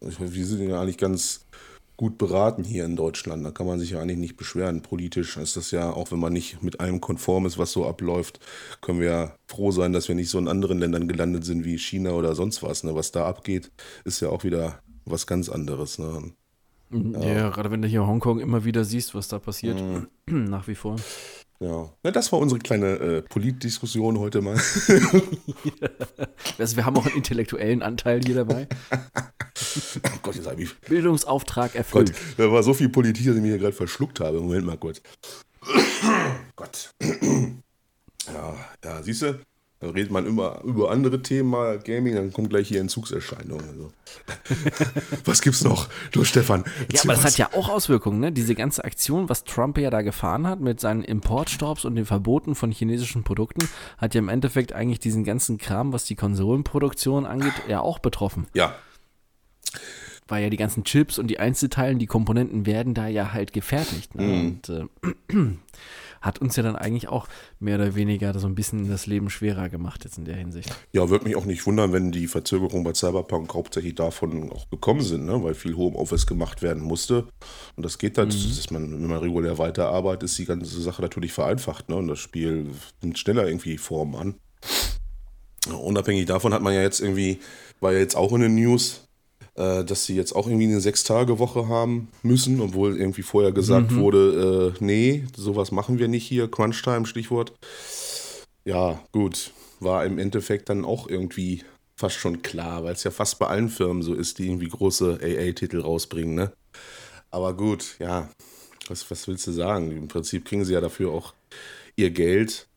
Speaker 1: Wir sind ja eigentlich ganz gut beraten hier in Deutschland. Da kann man sich ja eigentlich nicht beschweren. Politisch ist das ja, auch wenn man nicht mit allem konform ist, was so abläuft, können wir ja froh sein, dass wir nicht so in anderen Ländern gelandet sind wie China oder sonst was. Ne? Was da abgeht, ist ja auch wieder was ganz anderes. Ne?
Speaker 2: Ja, ja, gerade wenn du hier in Hongkong immer wieder siehst, was da passiert, mhm. nach wie vor.
Speaker 1: Ja. ja, das war unsere kleine äh, Politdiskussion heute mal.
Speaker 2: also wir haben auch einen intellektuellen Anteil hier dabei. oh Gott, jetzt habe ich. Bildungsauftrag erfüllt. Gott,
Speaker 1: da war so viel Politik, dass ich mich hier gerade verschluckt habe. Moment mal kurz. Gott. ja, ja, siehst du, da redet man immer über andere Themen, mal Gaming, dann kommt gleich hier Entzugserscheinungen. Also. was gibt's noch? Du, Stefan.
Speaker 2: Ja, aber das hat ja auch Auswirkungen, ne? Diese ganze Aktion, was Trump ja da gefahren hat mit seinen Importstops und den Verboten von chinesischen Produkten, hat ja im Endeffekt eigentlich diesen ganzen Kram, was die Konsolenproduktion angeht, ja auch betroffen.
Speaker 1: Ja.
Speaker 2: Weil ja die ganzen Chips und die Einzelteilen, die Komponenten werden da ja halt gefertigt. Ne? Mhm. Und äh, hat uns ja dann eigentlich auch mehr oder weniger so ein bisschen das Leben schwerer gemacht jetzt in der Hinsicht.
Speaker 1: Ja, würde mich auch nicht wundern, wenn die Verzögerungen bei Cyberpunk hauptsächlich davon auch gekommen sind, ne? weil viel Homeoffice gemacht werden musste. Und das geht dann, mhm. dass man, wenn man regulär weiterarbeitet, ist die ganze Sache natürlich vereinfacht. Ne? Und das Spiel nimmt schneller irgendwie Form an. Unabhängig davon hat man ja jetzt irgendwie, war ja jetzt auch in den News, äh, dass sie jetzt auch irgendwie eine Sechs-Tage-Woche haben müssen, obwohl irgendwie vorher gesagt mhm. wurde, äh, nee, sowas machen wir nicht hier, Crunch-Time, Stichwort. Ja, gut, war im Endeffekt dann auch irgendwie fast schon klar, weil es ja fast bei allen Firmen so ist, die irgendwie große AA-Titel rausbringen, ne? Aber gut, ja, was, was willst du sagen? Im Prinzip kriegen sie ja dafür auch ihr Geld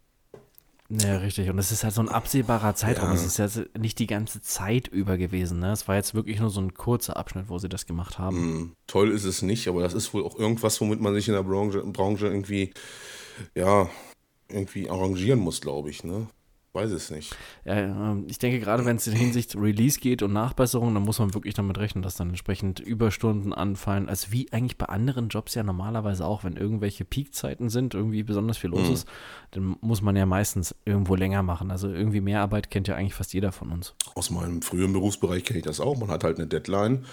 Speaker 2: ja, richtig. Und es ist halt so ein absehbarer Zeitraum. Es ja. ist ja nicht die ganze Zeit über gewesen. Ne? Es war jetzt wirklich nur so ein kurzer Abschnitt, wo sie das gemacht haben.
Speaker 1: Mm, toll ist es nicht, aber das ist wohl auch irgendwas, womit man sich in der Branche, Branche irgendwie, ja, irgendwie arrangieren muss, glaube ich. Ne? Weiß es nicht.
Speaker 2: Ja, ähm, ich denke, gerade wenn es in Hinsicht Release geht und Nachbesserungen, dann muss man wirklich damit rechnen, dass dann entsprechend Überstunden anfallen. Also wie eigentlich bei anderen Jobs ja normalerweise auch, wenn irgendwelche Peakzeiten sind, irgendwie besonders viel los mhm. ist, dann muss man ja meistens irgendwo länger machen. Also irgendwie mehr Arbeit kennt ja eigentlich fast jeder von uns.
Speaker 1: Aus meinem früheren Berufsbereich kenne ich das auch. Man hat halt eine Deadline.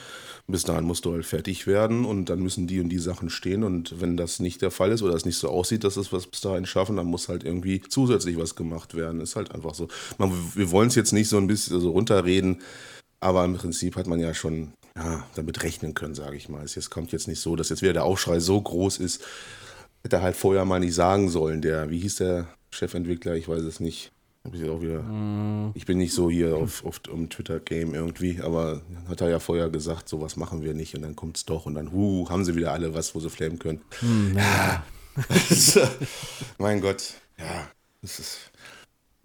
Speaker 1: Bis dahin musst du halt fertig werden und dann müssen die und die Sachen stehen. Und wenn das nicht der Fall ist oder es nicht so aussieht, dass es was bis dahin schaffen, dann muss halt irgendwie zusätzlich was gemacht werden. Ist halt einfach so. Man, wir wollen es jetzt nicht so ein bisschen so runterreden, aber im Prinzip hat man ja schon ja, damit rechnen können, sage ich mal. Es kommt jetzt nicht so, dass jetzt wieder der Aufschrei so groß ist. Hätte er halt vorher mal nicht sagen sollen. Der, wie hieß der Chefentwickler? Ich weiß es nicht. Ich, auch wieder, mm. ich bin nicht so hier auf, auf um Twitter-Game irgendwie, aber hat er ja vorher gesagt, sowas machen wir nicht und dann kommt es doch und dann, huh, haben sie wieder alle was, wo sie flammen können. Mm, ja. mein Gott, ja, das ist,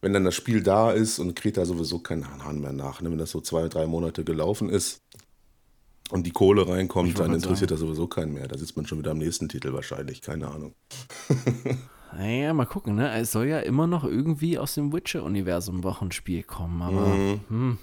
Speaker 1: wenn dann das Spiel da ist und kriegt da sowieso keinen Hahn mehr nach, ne? wenn das so zwei, drei Monate gelaufen ist und die Kohle reinkommt, dann interessiert sagen. das sowieso keinen mehr. Da sitzt man schon wieder am nächsten Titel wahrscheinlich, keine Ahnung.
Speaker 2: Naja, mal gucken, ne? Es soll ja immer noch irgendwie aus dem Witcher-Universum Wochenspiel kommen, aber. Mhm. Hm.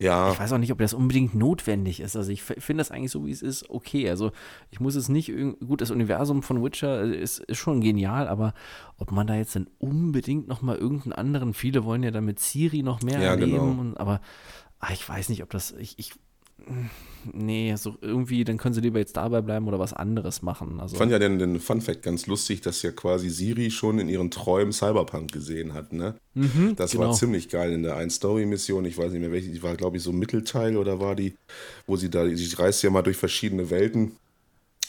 Speaker 2: Ja. Ich weiß auch nicht, ob das unbedingt notwendig ist. Also ich finde das eigentlich so, wie es ist, okay. Also ich muss es nicht, gut, das Universum von Witcher ist, ist schon genial, aber ob man da jetzt dann unbedingt nochmal irgendeinen anderen, viele wollen ja damit Siri noch mehr ja, erleben, genau. und, aber ach, ich weiß nicht, ob das, ich, ich nee, so irgendwie, dann können sie lieber jetzt dabei bleiben oder was anderes machen. Also.
Speaker 1: Ich fand ja den, den Fun Fact ganz lustig, dass ja quasi Siri schon in ihren Träumen Cyberpunk gesehen hat, ne? Mhm, das genau. war ziemlich geil in der Ein-Story-Mission. Ich weiß nicht mehr welche, die war, glaube ich, so Mittelteil oder war die, wo sie da, sie reist ja mal durch verschiedene Welten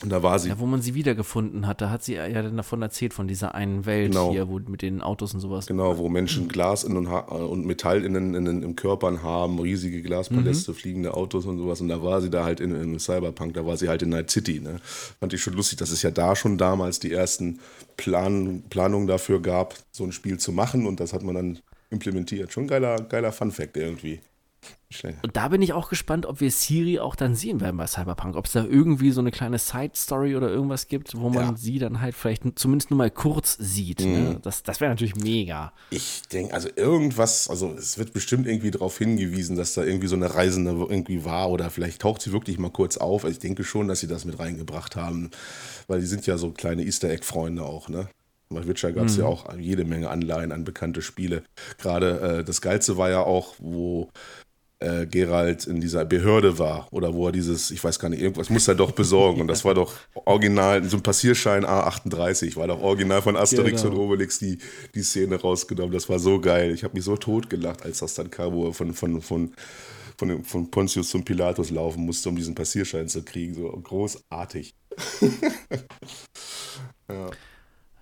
Speaker 1: und da war sie.
Speaker 2: Ja, wo man sie wiedergefunden hat, da hat sie ja dann davon erzählt, von dieser einen Welt genau. hier, wo mit den Autos und sowas.
Speaker 1: Genau, wo Menschen Glas und, und Metall in den, in den, im Körpern haben, riesige Glaspaläste, mhm. fliegende Autos und sowas. Und da war sie da halt in, in Cyberpunk, da war sie halt in Night City. Ne? Fand ich schon lustig, dass es ja da schon damals die ersten Plan, Planungen dafür gab, so ein Spiel zu machen. Und das hat man dann implementiert. Schon geiler, geiler Fun-Fact irgendwie.
Speaker 2: Und da bin ich auch gespannt, ob wir Siri auch dann sehen werden bei Cyberpunk. Ob es da irgendwie so eine kleine Side-Story oder irgendwas gibt, wo man ja. sie dann halt vielleicht zumindest nur mal kurz sieht. Mhm. Ne? Das, das wäre natürlich mega.
Speaker 1: Ich denke, also irgendwas, also es wird bestimmt irgendwie darauf hingewiesen, dass da irgendwie so eine Reisende irgendwie war oder vielleicht taucht sie wirklich mal kurz auf. Also ich denke schon, dass sie das mit reingebracht haben, weil die sind ja so kleine Easter Egg-Freunde auch, ne? Bei Witcher gab es mhm. ja auch jede Menge Anleihen an bekannte Spiele. Gerade äh, das Geilste war ja auch, wo äh, Gerald in dieser Behörde war oder wo er dieses, ich weiß gar nicht, irgendwas muss er doch besorgen. Und das war doch original, so ein Passierschein A38, war doch original von Asterix genau. und Obelix die, die Szene rausgenommen. Das war so geil. Ich habe mich so tot gelacht, als das dann kam, wo er von, von, von, von, von Pontius zum Pilatus laufen musste, um diesen Passierschein zu kriegen. So großartig.
Speaker 2: ja.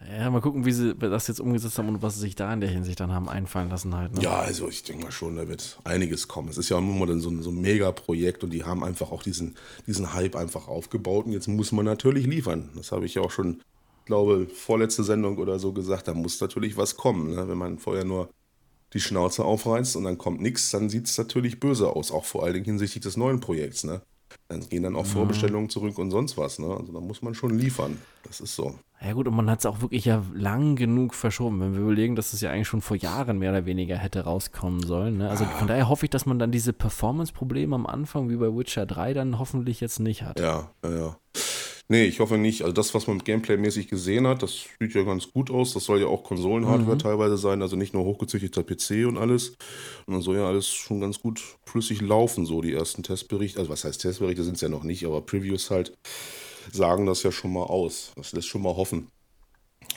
Speaker 2: Ja, mal gucken, wie sie das jetzt umgesetzt haben und was sie sich da in der Hinsicht dann haben einfallen lassen halt.
Speaker 1: Ne? Ja, also ich denke mal schon, da wird einiges kommen. Es ist ja immer dann so ein, so ein Mega-Projekt und die haben einfach auch diesen, diesen Hype einfach aufgebaut und jetzt muss man natürlich liefern. Das habe ich ja auch schon, glaube vorletzte Sendung oder so gesagt, da muss natürlich was kommen. Ne? Wenn man vorher nur die Schnauze aufreißt und dann kommt nichts, dann sieht es natürlich böse aus, auch vor allen Dingen hinsichtlich des neuen Projekts. Ne? Dann gehen dann auch mhm. Vorbestellungen zurück und sonst was. Ne? Also da muss man schon liefern. Das ist so.
Speaker 2: Ja gut, und man hat es auch wirklich ja lang genug verschoben, wenn wir überlegen, dass es ja eigentlich schon vor Jahren mehr oder weniger hätte rauskommen sollen. Ne? Also ah. von daher hoffe ich, dass man dann diese Performance-Probleme am Anfang wie bei Witcher 3 dann hoffentlich jetzt nicht hat.
Speaker 1: Ja, ja, ja. Nee, ich hoffe nicht. Also das, was man Gameplay-mäßig gesehen hat, das sieht ja ganz gut aus. Das soll ja auch Konsolen-Hardware mhm. teilweise sein, also nicht nur hochgezüchteter PC und alles. Und dann soll ja alles schon ganz gut flüssig laufen, so die ersten Testberichte. Also was heißt Testberichte sind es ja noch nicht, aber Previews halt sagen das ja schon mal aus. Das lässt schon mal hoffen.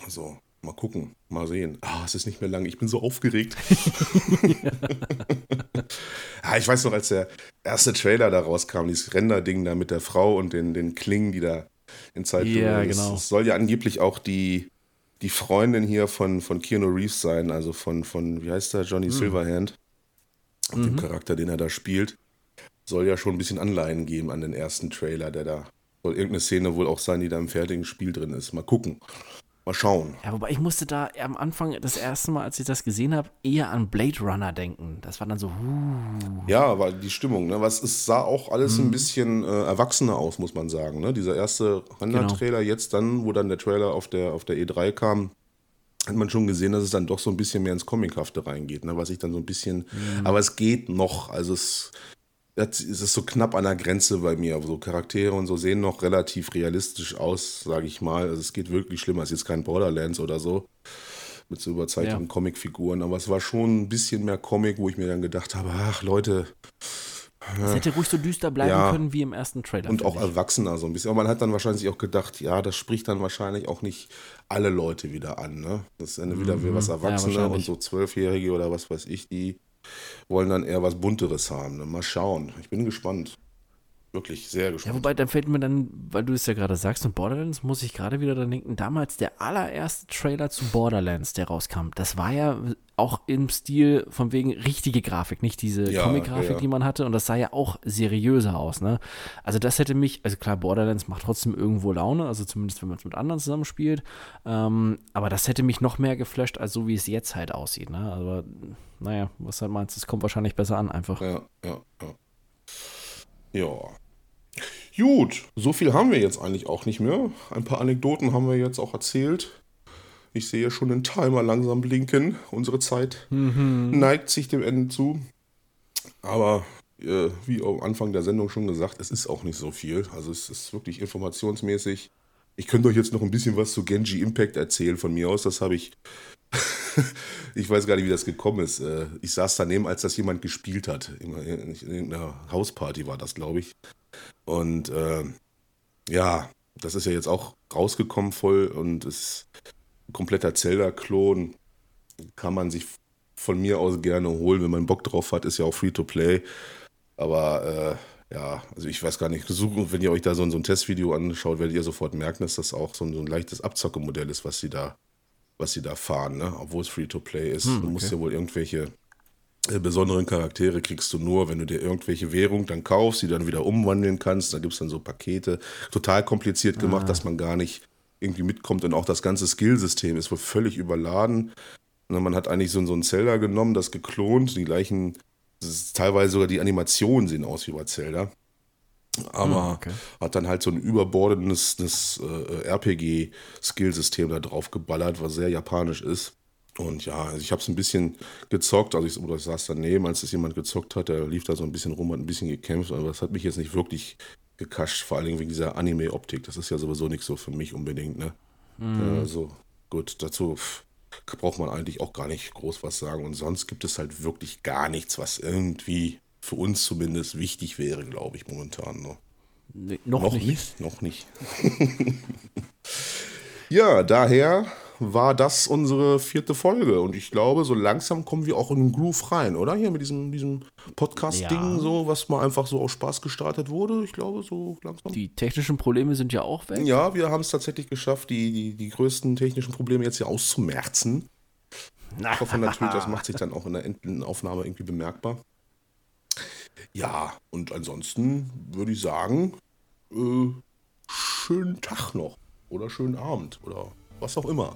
Speaker 1: Also, mal gucken, mal sehen. Ah, es ist nicht mehr lang. Ich bin so aufgeregt. ja. ah, ich weiß noch, als der erste Trailer da rauskam, dieses Render-Ding da mit der Frau und den, den Klingen, die da in Zeit
Speaker 2: Ja, genau.
Speaker 1: Es soll ja angeblich auch die, die Freundin hier von, von Keanu Reeves sein, also von, von wie heißt der, Johnny mhm. Silverhand. Mhm. dem Charakter, den er da spielt. Soll ja schon ein bisschen Anleihen geben an den ersten Trailer, der da soll irgendeine Szene wohl auch sein, die da im fertigen Spiel drin ist. Mal gucken. Mal schauen.
Speaker 2: Ja, wobei ich musste da am Anfang, das erste Mal, als ich das gesehen habe, eher an Blade Runner denken. Das war dann so, huh.
Speaker 1: Ja, war die Stimmung. Ne? Was, es sah auch alles mhm. ein bisschen äh, erwachsener aus, muss man sagen. Ne? Dieser erste Render-Trailer, genau. jetzt dann, wo dann der Trailer auf der, auf der E3 kam, hat man schon gesehen, dass es dann doch so ein bisschen mehr ins Comichafte reingeht, ne? was ich dann so ein bisschen, mhm. aber es geht noch, also es es ist so knapp an der Grenze bei mir. So Charaktere und so sehen noch relativ realistisch aus, sage ich mal. Also es geht wirklich schlimmer. Es ist jetzt kein Borderlands oder so mit so überzeichneten ja. Comicfiguren, aber es war schon ein bisschen mehr Comic, wo ich mir dann gedacht habe, ach Leute.
Speaker 2: Es hätte ruhig so düster bleiben ja, können wie im ersten Trailer.
Speaker 1: Und auch erwachsener so ein bisschen. Aber man hat dann wahrscheinlich auch gedacht, ja, das spricht dann wahrscheinlich auch nicht alle Leute wieder an. Ne? Das ist dann wieder mhm. was Erwachsene ja, und so Zwölfjährige oder was weiß ich, die wollen dann eher was Bunteres haben. Ne? Mal schauen. Ich bin gespannt. Wirklich sehr gespannt.
Speaker 2: Ja, wobei, dann fällt mir dann, weil du es ja gerade sagst, und Borderlands, muss ich gerade wieder dran denken, damals der allererste Trailer zu Borderlands, der rauskam, das war ja auch im Stil von wegen richtige Grafik, nicht diese ja, Comic-Grafik, ja. die man hatte, und das sah ja auch seriöser aus, ne? Also das hätte mich, also klar, Borderlands macht trotzdem irgendwo Laune, also zumindest wenn man es mit anderen zusammenspielt, ähm, aber das hätte mich noch mehr geflasht, als so wie es jetzt halt aussieht, ne? Aber naja, was halt meinst, es kommt wahrscheinlich besser an einfach.
Speaker 1: Ja, ja, ja. Ja. Gut, so viel haben wir jetzt eigentlich auch nicht mehr. Ein paar Anekdoten haben wir jetzt auch erzählt. Ich sehe schon den Timer langsam blinken. Unsere Zeit mhm. neigt sich dem Ende zu. Aber äh, wie am Anfang der Sendung schon gesagt, es ist auch nicht so viel. Also es ist wirklich informationsmäßig. Ich könnte euch jetzt noch ein bisschen was zu Genji Impact erzählen von mir aus. Das habe ich. ich weiß gar nicht, wie das gekommen ist. Äh, ich saß daneben, als das jemand gespielt hat. In irgendeiner Hausparty war das, glaube ich. Und äh, ja, das ist ja jetzt auch rausgekommen voll und ist ein kompletter Zelda-Klon. Kann man sich von mir aus gerne holen, wenn man Bock drauf hat. Ist ja auch Free-to-Play. Aber äh, ja, also ich weiß gar nicht, wenn ihr euch da so, so ein Testvideo anschaut, werdet ihr sofort merken, dass das auch so ein, so ein leichtes Abzockemodell ist, was sie da, was sie da fahren, ne? obwohl es Free-to-Play ist. Hm, okay. Du musst ja wohl irgendwelche besonderen Charaktere kriegst du nur, wenn du dir irgendwelche Währung dann kaufst, die dann wieder umwandeln kannst. Da gibt es dann so Pakete. Total kompliziert gemacht, ah. dass man gar nicht irgendwie mitkommt. Und auch das ganze Skillsystem ist wohl völlig überladen. Und man hat eigentlich so, so ein Zelda genommen, das geklont, die gleichen teilweise sogar die Animationen sehen aus wie bei Zelda. Aber
Speaker 2: Hm, okay.
Speaker 1: hat dann halt so ein überbordendes äh, RPG-Skillsystem da drauf geballert, was sehr japanisch ist. Und ja, also ich habe es ein bisschen gezockt, also ich, oder ich saß daneben, als es jemand gezockt hat, der lief da so ein bisschen rum, hat ein bisschen gekämpft, aber das hat mich jetzt nicht wirklich gekascht, vor allen Dingen wegen dieser Anime-Optik. Das ist ja sowieso nicht so für mich unbedingt, ne? Also gut, dazu braucht man eigentlich auch gar nicht groß was sagen. Und sonst gibt es halt wirklich gar nichts, was irgendwie für uns zumindest wichtig wäre, glaube ich, momentan. Ne?
Speaker 2: Nee, noch, nicht.
Speaker 1: Noch nicht. ja, daher war das unsere vierte Folge. Und ich glaube, so langsam kommen wir auch in den Groove rein, oder? Hier mit diesem, diesem Podcast-Ding,
Speaker 2: Ja.
Speaker 1: so, was mal einfach so aus Spaß gestartet wurde. Ich glaube, so langsam.
Speaker 2: Die technischen Probleme sind ja auch weg.
Speaker 1: Ja, wir haben es tatsächlich geschafft, die, die, die größten technischen Probleme jetzt hier auszumerzen. Ich hoffe natürlich, das macht sich dann auch in der Endaufnahme irgendwie bemerkbar. Ja, und ansonsten würde ich sagen, äh, schönen Tag noch oder schönen Abend oder was auch immer.